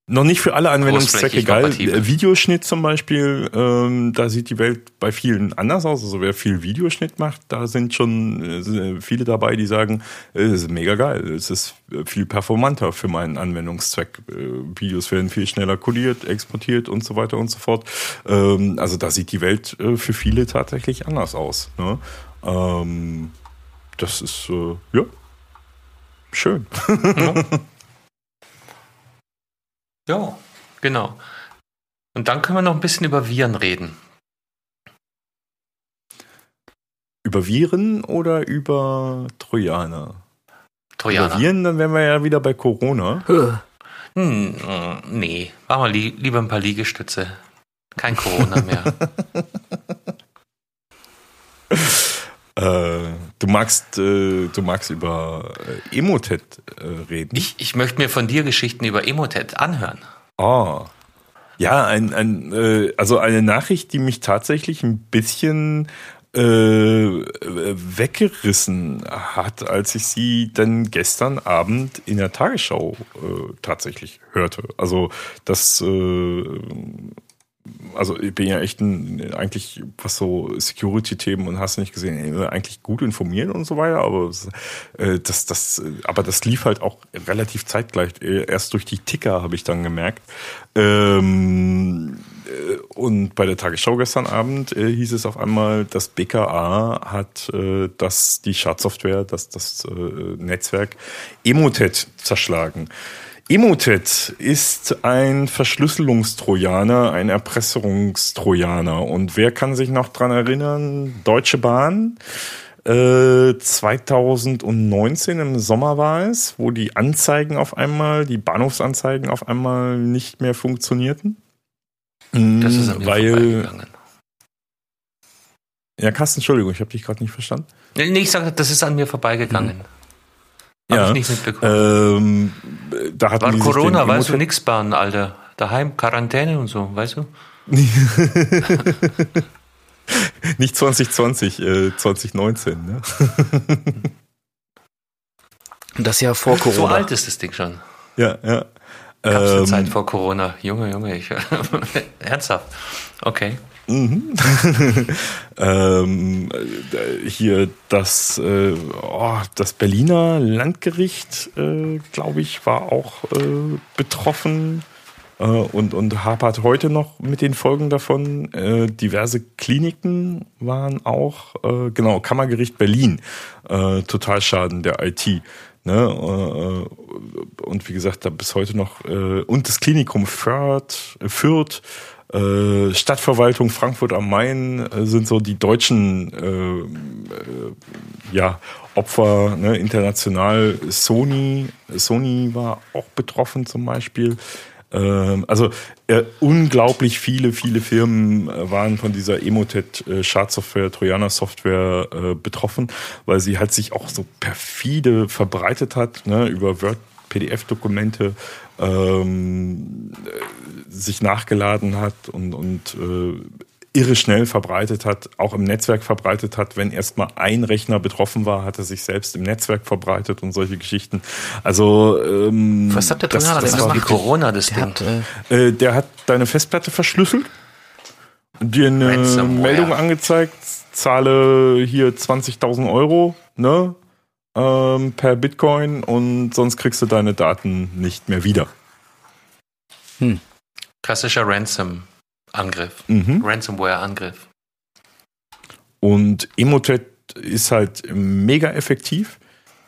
noch nicht für alle Anwendungszwecke geil. Videoschnitt zum Beispiel, ähm, da sieht die Welt bei vielen anders aus. Also wer viel Videoschnitt macht, da sind schon äh, viele dabei, die sagen, äh, es ist mega geil. Es ist viel performanter für meinen Anwendungszweck. Äh, Videos werden viel schneller kodiert, exportiert und so weiter und so fort. Ähm, also da sieht die Welt äh, für viele tatsächlich anders aus. Ne? Ähm, das ist, äh, ja, schön. Ja. Ja, genau. Und dann können wir noch ein bisschen über Viren reden. Über Viren oder über Trojaner? Trojaner. Über Viren, dann wären wir ja wieder bei Corona. Hm, äh, nee, machen wir li lieber ein paar Liegestütze. Kein Corona mehr. Äh, du magst, äh, du magst über äh, Emotet äh, reden. Ich, ich möchte mir von dir Geschichten über Emotet anhören. Oh. Ja, ein, ein, äh, also eine Nachricht, die mich tatsächlich ein bisschen äh, weggerissen hat, als ich sie dann gestern Abend in der Tagesschau äh, tatsächlich hörte. Also das äh, also ich bin ja echt ein, eigentlich, was so Security-Themen und hast nicht gesehen, eigentlich gut informiert und so weiter, aber äh, das, das, aber das lief halt auch relativ zeitgleich. Erst durch die Ticker habe ich dann gemerkt. Ähm, äh, und bei der Tagesschau gestern Abend äh, hieß es auf einmal, das BKA hat äh, das, die Schadsoftware, das, das äh, Netzwerk Emotet zerschlagen. Emotet ist ein Verschlüsselungstrojaner, ein Erpresserungstrojaner. Und wer kann sich noch dran erinnern? Deutsche Bahn. Äh, 2019 im Sommer war es, wo die Anzeigen auf einmal, die Bahnhofsanzeigen auf einmal nicht mehr funktionierten. Das ist an mir weil, Ja, Carsten, Entschuldigung, ich habe dich gerade nicht verstanden. Nee, ich sage, das ist an mir vorbeigegangen. Hab ja. ich nicht mitbekommen. Ähm, da hatten War Corona, weißt du, nix bahnen, Alter. Daheim, Quarantäne und so, weißt du? nicht 2020, äh, 2019, ne? das Jahr vor Corona. So alt ist das Ding schon. Ja, ja. Gab es eine ähm, Zeit vor Corona? Junge, Junge, ich, ernsthaft. Okay. Mhm. ähm, hier das, äh, oh, das Berliner Landgericht, äh, glaube ich, war auch äh, betroffen äh, und, und hapert heute noch mit den Folgen davon. Äh, diverse Kliniken waren auch, äh, genau, Kammergericht Berlin, Totalschaden der IT. Ne, und wie gesagt, da bis heute noch, und das Klinikum Fürth, Fürth äh, Stadtverwaltung Frankfurt am Main äh, sind so die deutschen äh, äh, ja, Opfer, ne, international. Sony, Sony war auch betroffen zum Beispiel. Ähm, also unglaublich viele, viele Firmen waren von dieser Emotet äh, Schadsoftware, Trojaner Software äh, betroffen, weil sie halt sich auch so perfide verbreitet hat, ne, über Word, PDF-Dokumente ähm, sich nachgeladen hat und, und äh, irre schnell verbreitet hat, auch im Netzwerk verbreitet hat. Wenn erstmal ein Rechner betroffen war, hat er sich selbst im Netzwerk verbreitet und solche Geschichten. Also ähm, was hat der das, das, das war wie Corona das der Ding? Hat, äh, äh, der hat deine Festplatte verschlüsselt, dir eine Meldung angezeigt, zahle hier 20.000 Euro, ne? Ähm, per Bitcoin und sonst kriegst du deine Daten nicht mehr wieder. Hm. Klassischer Ransom-Angriff. Mhm. Ransomware-Angriff. Und Emotet ist halt mega effektiv.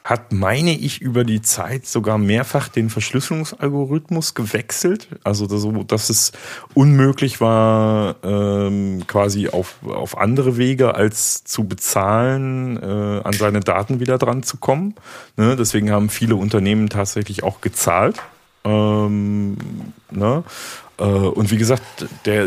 Hat, meine ich, über die Zeit sogar mehrfach den Verschlüsselungsalgorithmus gewechselt. Also, dass, dass es unmöglich war, ähm, quasi auf, auf andere Wege als zu bezahlen, äh, an seine Daten wieder dran zu kommen. Ne? Deswegen haben viele Unternehmen tatsächlich auch gezahlt. Ähm, ne? Äh, und wie gesagt, der,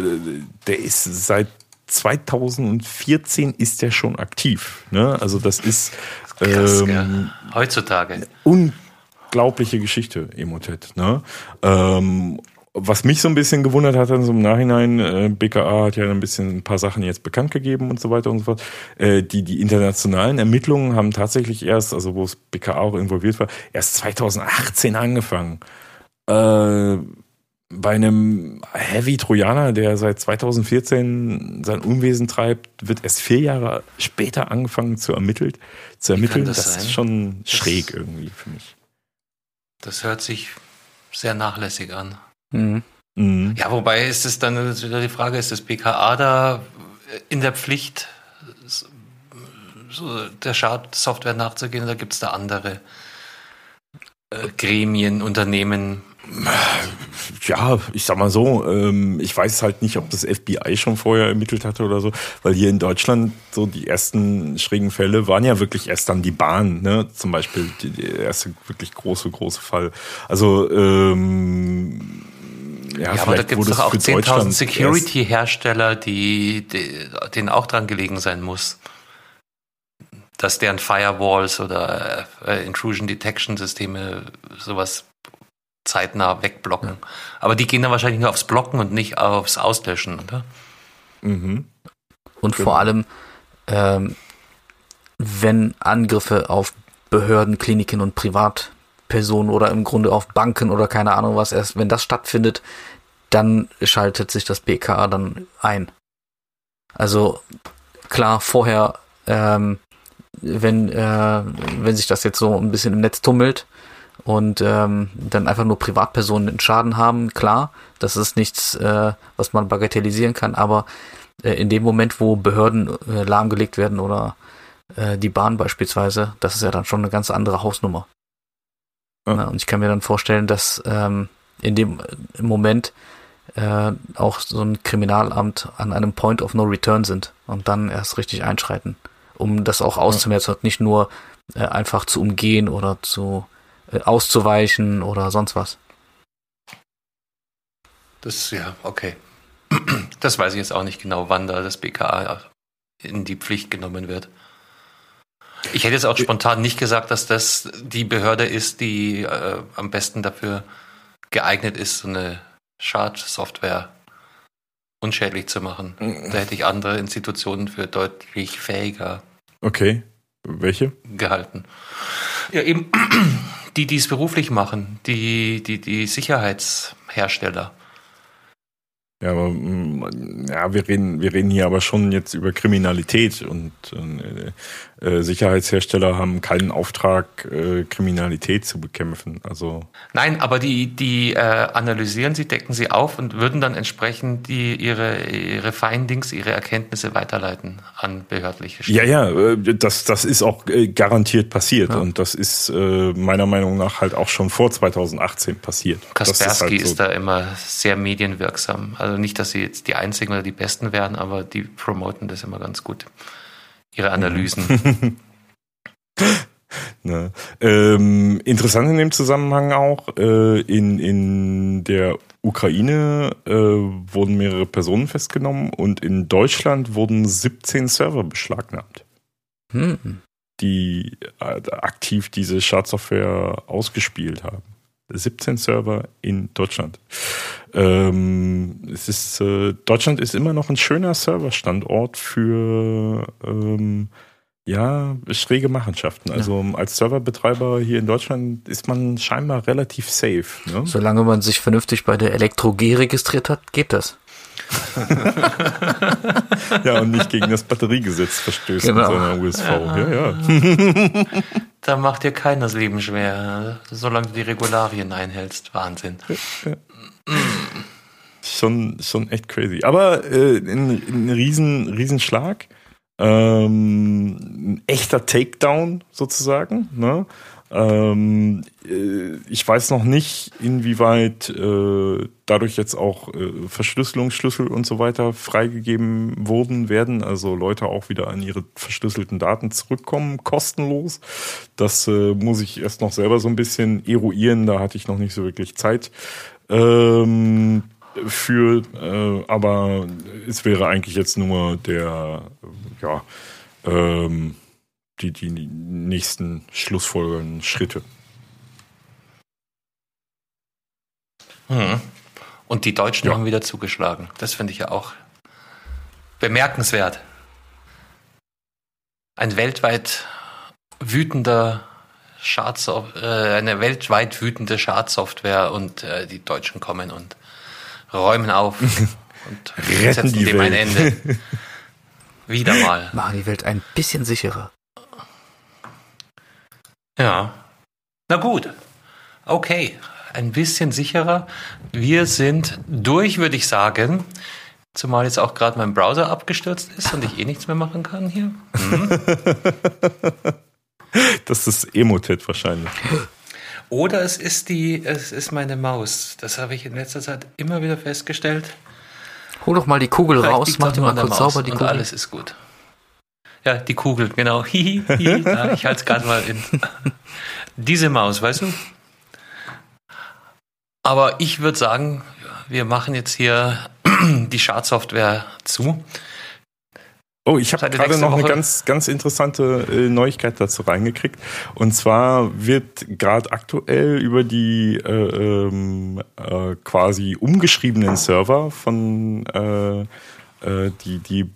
der ist seit 2014 ist der schon aktiv. Ne? Also das ist Krass, ähm, heutzutage unglaubliche Geschichte, Emotet. Ne? Ähm, was mich so ein bisschen gewundert hat, dann so im Nachhinein, äh, BKA hat ja ein bisschen ein paar Sachen jetzt bekannt gegeben und so weiter und so fort. Äh, die, die internationalen Ermittlungen haben tatsächlich erst, also wo es BKA auch involviert war, erst 2018 angefangen. Äh, bei einem Heavy Trojaner, der seit 2014 sein Unwesen treibt, wird erst vier Jahre später angefangen zu ermitteln. Zu ermitteln, das, das ist schon das, schräg irgendwie für mich. Das hört sich sehr nachlässig an. Mhm. Mhm. Ja, wobei ist es dann ist wieder die Frage, ist das BKA da in der Pflicht, so der Schadsoftware nachzugehen oder gibt es da andere äh, Gremien, Unternehmen, ja, ich sag mal so, ähm, ich weiß halt nicht, ob das FBI schon vorher ermittelt hatte oder so, weil hier in Deutschland so die ersten schrägen Fälle waren ja wirklich erst dann die Bahn, ne? Zum Beispiel der erste wirklich große, große Fall. Also ähm, ja, ja aber da gibt es doch auch 10.000 Security-Hersteller, die, die, denen auch dran gelegen sein muss dass deren Firewalls oder äh, Intrusion Detection Systeme sowas zeitnah wegblocken. Ja. Aber die gehen dann wahrscheinlich nur aufs Blocken und nicht aufs Auslöschen, oder? Mhm. Und genau. vor allem, ähm, wenn Angriffe auf Behörden, Kliniken und Privatpersonen oder im Grunde auf Banken oder keine Ahnung was erst, wenn das stattfindet, dann schaltet sich das BKA dann ein. Also klar, vorher, ähm, wenn, äh, wenn sich das jetzt so ein bisschen im Netz tummelt, und ähm, dann einfach nur Privatpersonen einen Schaden haben, klar, das ist nichts, äh, was man bagatellisieren kann, aber äh, in dem Moment, wo Behörden äh, lahmgelegt werden oder äh, die Bahn beispielsweise, das ist ja dann schon eine ganz andere Hausnummer. Ja. Ja, und ich kann mir dann vorstellen, dass ähm, in dem im Moment äh, auch so ein Kriminalamt an einem Point of No Return sind und dann erst richtig einschreiten, um das auch auszumerzen und nicht nur äh, einfach zu umgehen oder zu äh, auszuweichen oder sonst was. Das, ja, okay. Das weiß ich jetzt auch nicht genau, wann da das BKA in die Pflicht genommen wird. Ich hätte jetzt auch spontan nicht gesagt, dass das die Behörde ist, die äh, am besten dafür geeignet ist, so eine Schadsoftware unschädlich zu machen. Da hätte ich andere Institutionen für deutlich fähiger. Okay. Welche? Gehalten. Ja, eben die, die es beruflich machen, die, die, die Sicherheitshersteller. Ja, aber mm, ja, wir reden, wir reden hier aber schon jetzt über Kriminalität und äh, äh, Sicherheitshersteller haben keinen Auftrag, äh, Kriminalität zu bekämpfen. Also Nein, aber die, die äh, analysieren sie, decken sie auf und würden dann entsprechend die, ihre, ihre Findings, ihre Erkenntnisse weiterleiten an behördliche Stellen. Ja, ja, äh, das, das ist auch äh, garantiert passiert ja. und das ist äh, meiner Meinung nach halt auch schon vor 2018 passiert. Kaspersky ist, halt so. ist da immer sehr medienwirksam. Also nicht, dass sie jetzt die einzigen oder die besten werden, aber die promoten das immer ganz gut ihre Analysen. ne. ähm, interessant in dem Zusammenhang auch, äh, in, in der Ukraine äh, wurden mehrere Personen festgenommen und in Deutschland wurden 17 Server beschlagnahmt. Hm. Die äh, aktiv diese Schadsoftware ausgespielt haben. 17 Server in Deutschland. Ähm, es ist, äh, Deutschland ist immer noch ein schöner Serverstandort für ähm, ja, schräge Machenschaften. Also ja. als Serverbetreiber hier in Deutschland ist man scheinbar relativ safe. Ne? Solange man sich vernünftig bei der Elektro G registriert hat, geht das. ja, und nicht gegen das Batteriegesetz verstößt genau. mit seiner USV. Ja, ja. da macht dir keiner das Leben schwer, solange du die Regularien einhältst. Wahnsinn. Ja, schon, schon echt crazy. Aber äh, ein, ein riesen, Riesenschlag. Ähm, ein echter Takedown sozusagen. Ne? Ähm, äh, ich weiß noch nicht, inwieweit äh, dadurch jetzt auch äh, Verschlüsselungsschlüssel und so weiter freigegeben wurden werden. Also Leute auch wieder an ihre verschlüsselten Daten zurückkommen, kostenlos. Das äh, muss ich erst noch selber so ein bisschen eruieren. Da hatte ich noch nicht so wirklich Zeit. Ähm, für, äh, aber es wäre eigentlich jetzt nur der, ja, ähm, die, die nächsten schlussfolgernden Schritte. Hm. Und die Deutschen ja. haben wieder zugeschlagen. Das finde ich ja auch bemerkenswert. Ein weltweit wütender Schadsoftware, äh, eine weltweit wütende Schadsoftware und äh, die Deutschen kommen und räumen auf und retten die dem Welt. ein Ende. Wieder mal. Machen die Welt ein bisschen sicherer. Ja. Na gut. Okay. Ein bisschen sicherer. Wir sind durch, würde ich sagen. Zumal jetzt auch gerade mein Browser abgestürzt ist und ich eh nichts mehr machen kann hier. Mhm. Das ist Emotet wahrscheinlich. Oder es ist die, es ist meine Maus. Das habe ich in letzter Zeit immer wieder festgestellt. Hol doch mal die Kugel Vielleicht raus, mach die mal kurz sauber, die Kugel. alles ist gut. Ja, die Kugel, genau. Hihi, hi. Ja, ich halte es gerade mal in. Diese Maus, weißt du? Aber ich würde sagen, wir machen jetzt hier die Schadsoftware zu. Oh, ich habe gerade noch Woche. eine ganz, ganz interessante äh, Neuigkeit dazu reingekriegt. Und zwar wird gerade aktuell über die äh, ähm, äh, quasi umgeschriebenen Server von äh, äh, die, die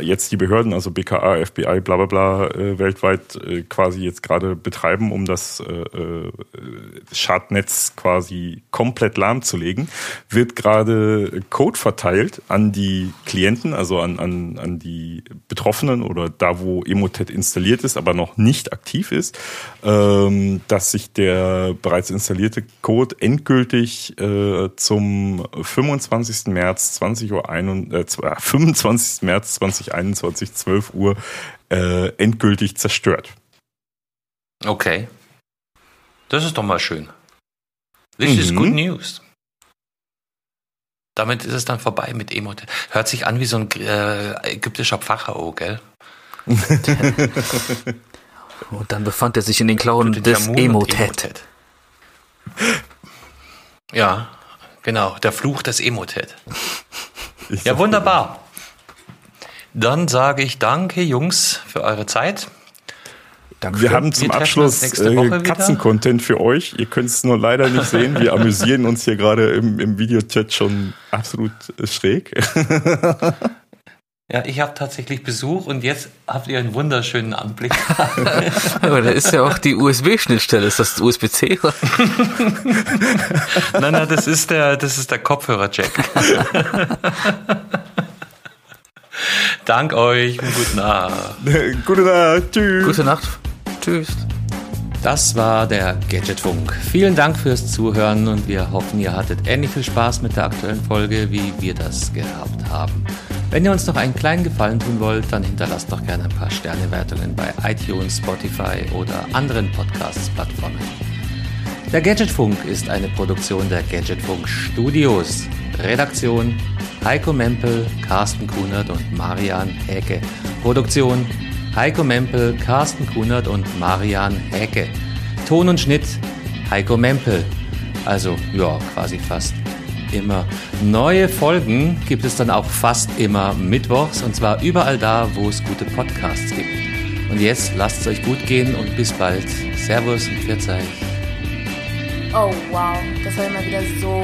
jetzt die Behörden, also BKA, FBI, bla bla bla, äh, weltweit äh, quasi jetzt gerade betreiben, um das äh, äh, Schadnetz quasi komplett lahmzulegen, wird gerade Code verteilt an die Klienten, also an, an, an die Betroffenen oder da, wo Emotet installiert ist, aber noch nicht aktiv ist, ähm, dass sich der bereits installierte Code endgültig äh, zum 25. März 20 Uhr ein, äh, 25. März 20 2021, 12 Uhr, äh, endgültig zerstört. Okay. Das ist doch mal schön. This mhm. is good news. Damit ist es dann vorbei mit Emotet. Hört sich an wie so ein äh, ägyptischer Pharao, gell? und dann befand er sich in den Klauen des Emotet. Ja, genau. Der Fluch des Emotet. Ja, wunderbar. Dann sage ich danke, Jungs, für eure Zeit. Danke. Wir haben zum wir Abschluss äh, Katzen-Content für euch. Ihr könnt es nur leider nicht sehen. Wir amüsieren uns hier gerade im, im Videochat schon absolut schräg. Ja, ich habe tatsächlich Besuch und jetzt habt ihr einen wunderschönen Anblick. Aber da ist ja auch die USB-Schnittstelle. Ist das USB-C? nein, nein, das ist der, das ist der Kopfhörer-Jack. Dank euch und gute Nacht. gute Nacht. Tschüss. Gute Nacht. Tschüss. Das war der Gadgetfunk. Vielen Dank fürs Zuhören und wir hoffen, ihr hattet ähnlich viel Spaß mit der aktuellen Folge, wie wir das gehabt haben. Wenn ihr uns noch einen kleinen Gefallen tun wollt, dann hinterlasst doch gerne ein paar Sternewertungen bei iTunes, Spotify oder anderen Podcasts-Plattformen. Der Gadgetfunk ist eine Produktion der Gadgetfunk Studios. Redaktion Heiko Mempel, Carsten Kunert und Marian Häke. Produktion Heiko Mempel, Carsten Kunert und Marian Häke. Ton und Schnitt Heiko Mempel. Also ja, quasi fast immer. Neue Folgen gibt es dann auch fast immer mittwochs und zwar überall da, wo es gute Podcasts gibt. Und jetzt lasst es euch gut gehen und bis bald. Servus und Pfiat Oh wow, das war immer wieder so.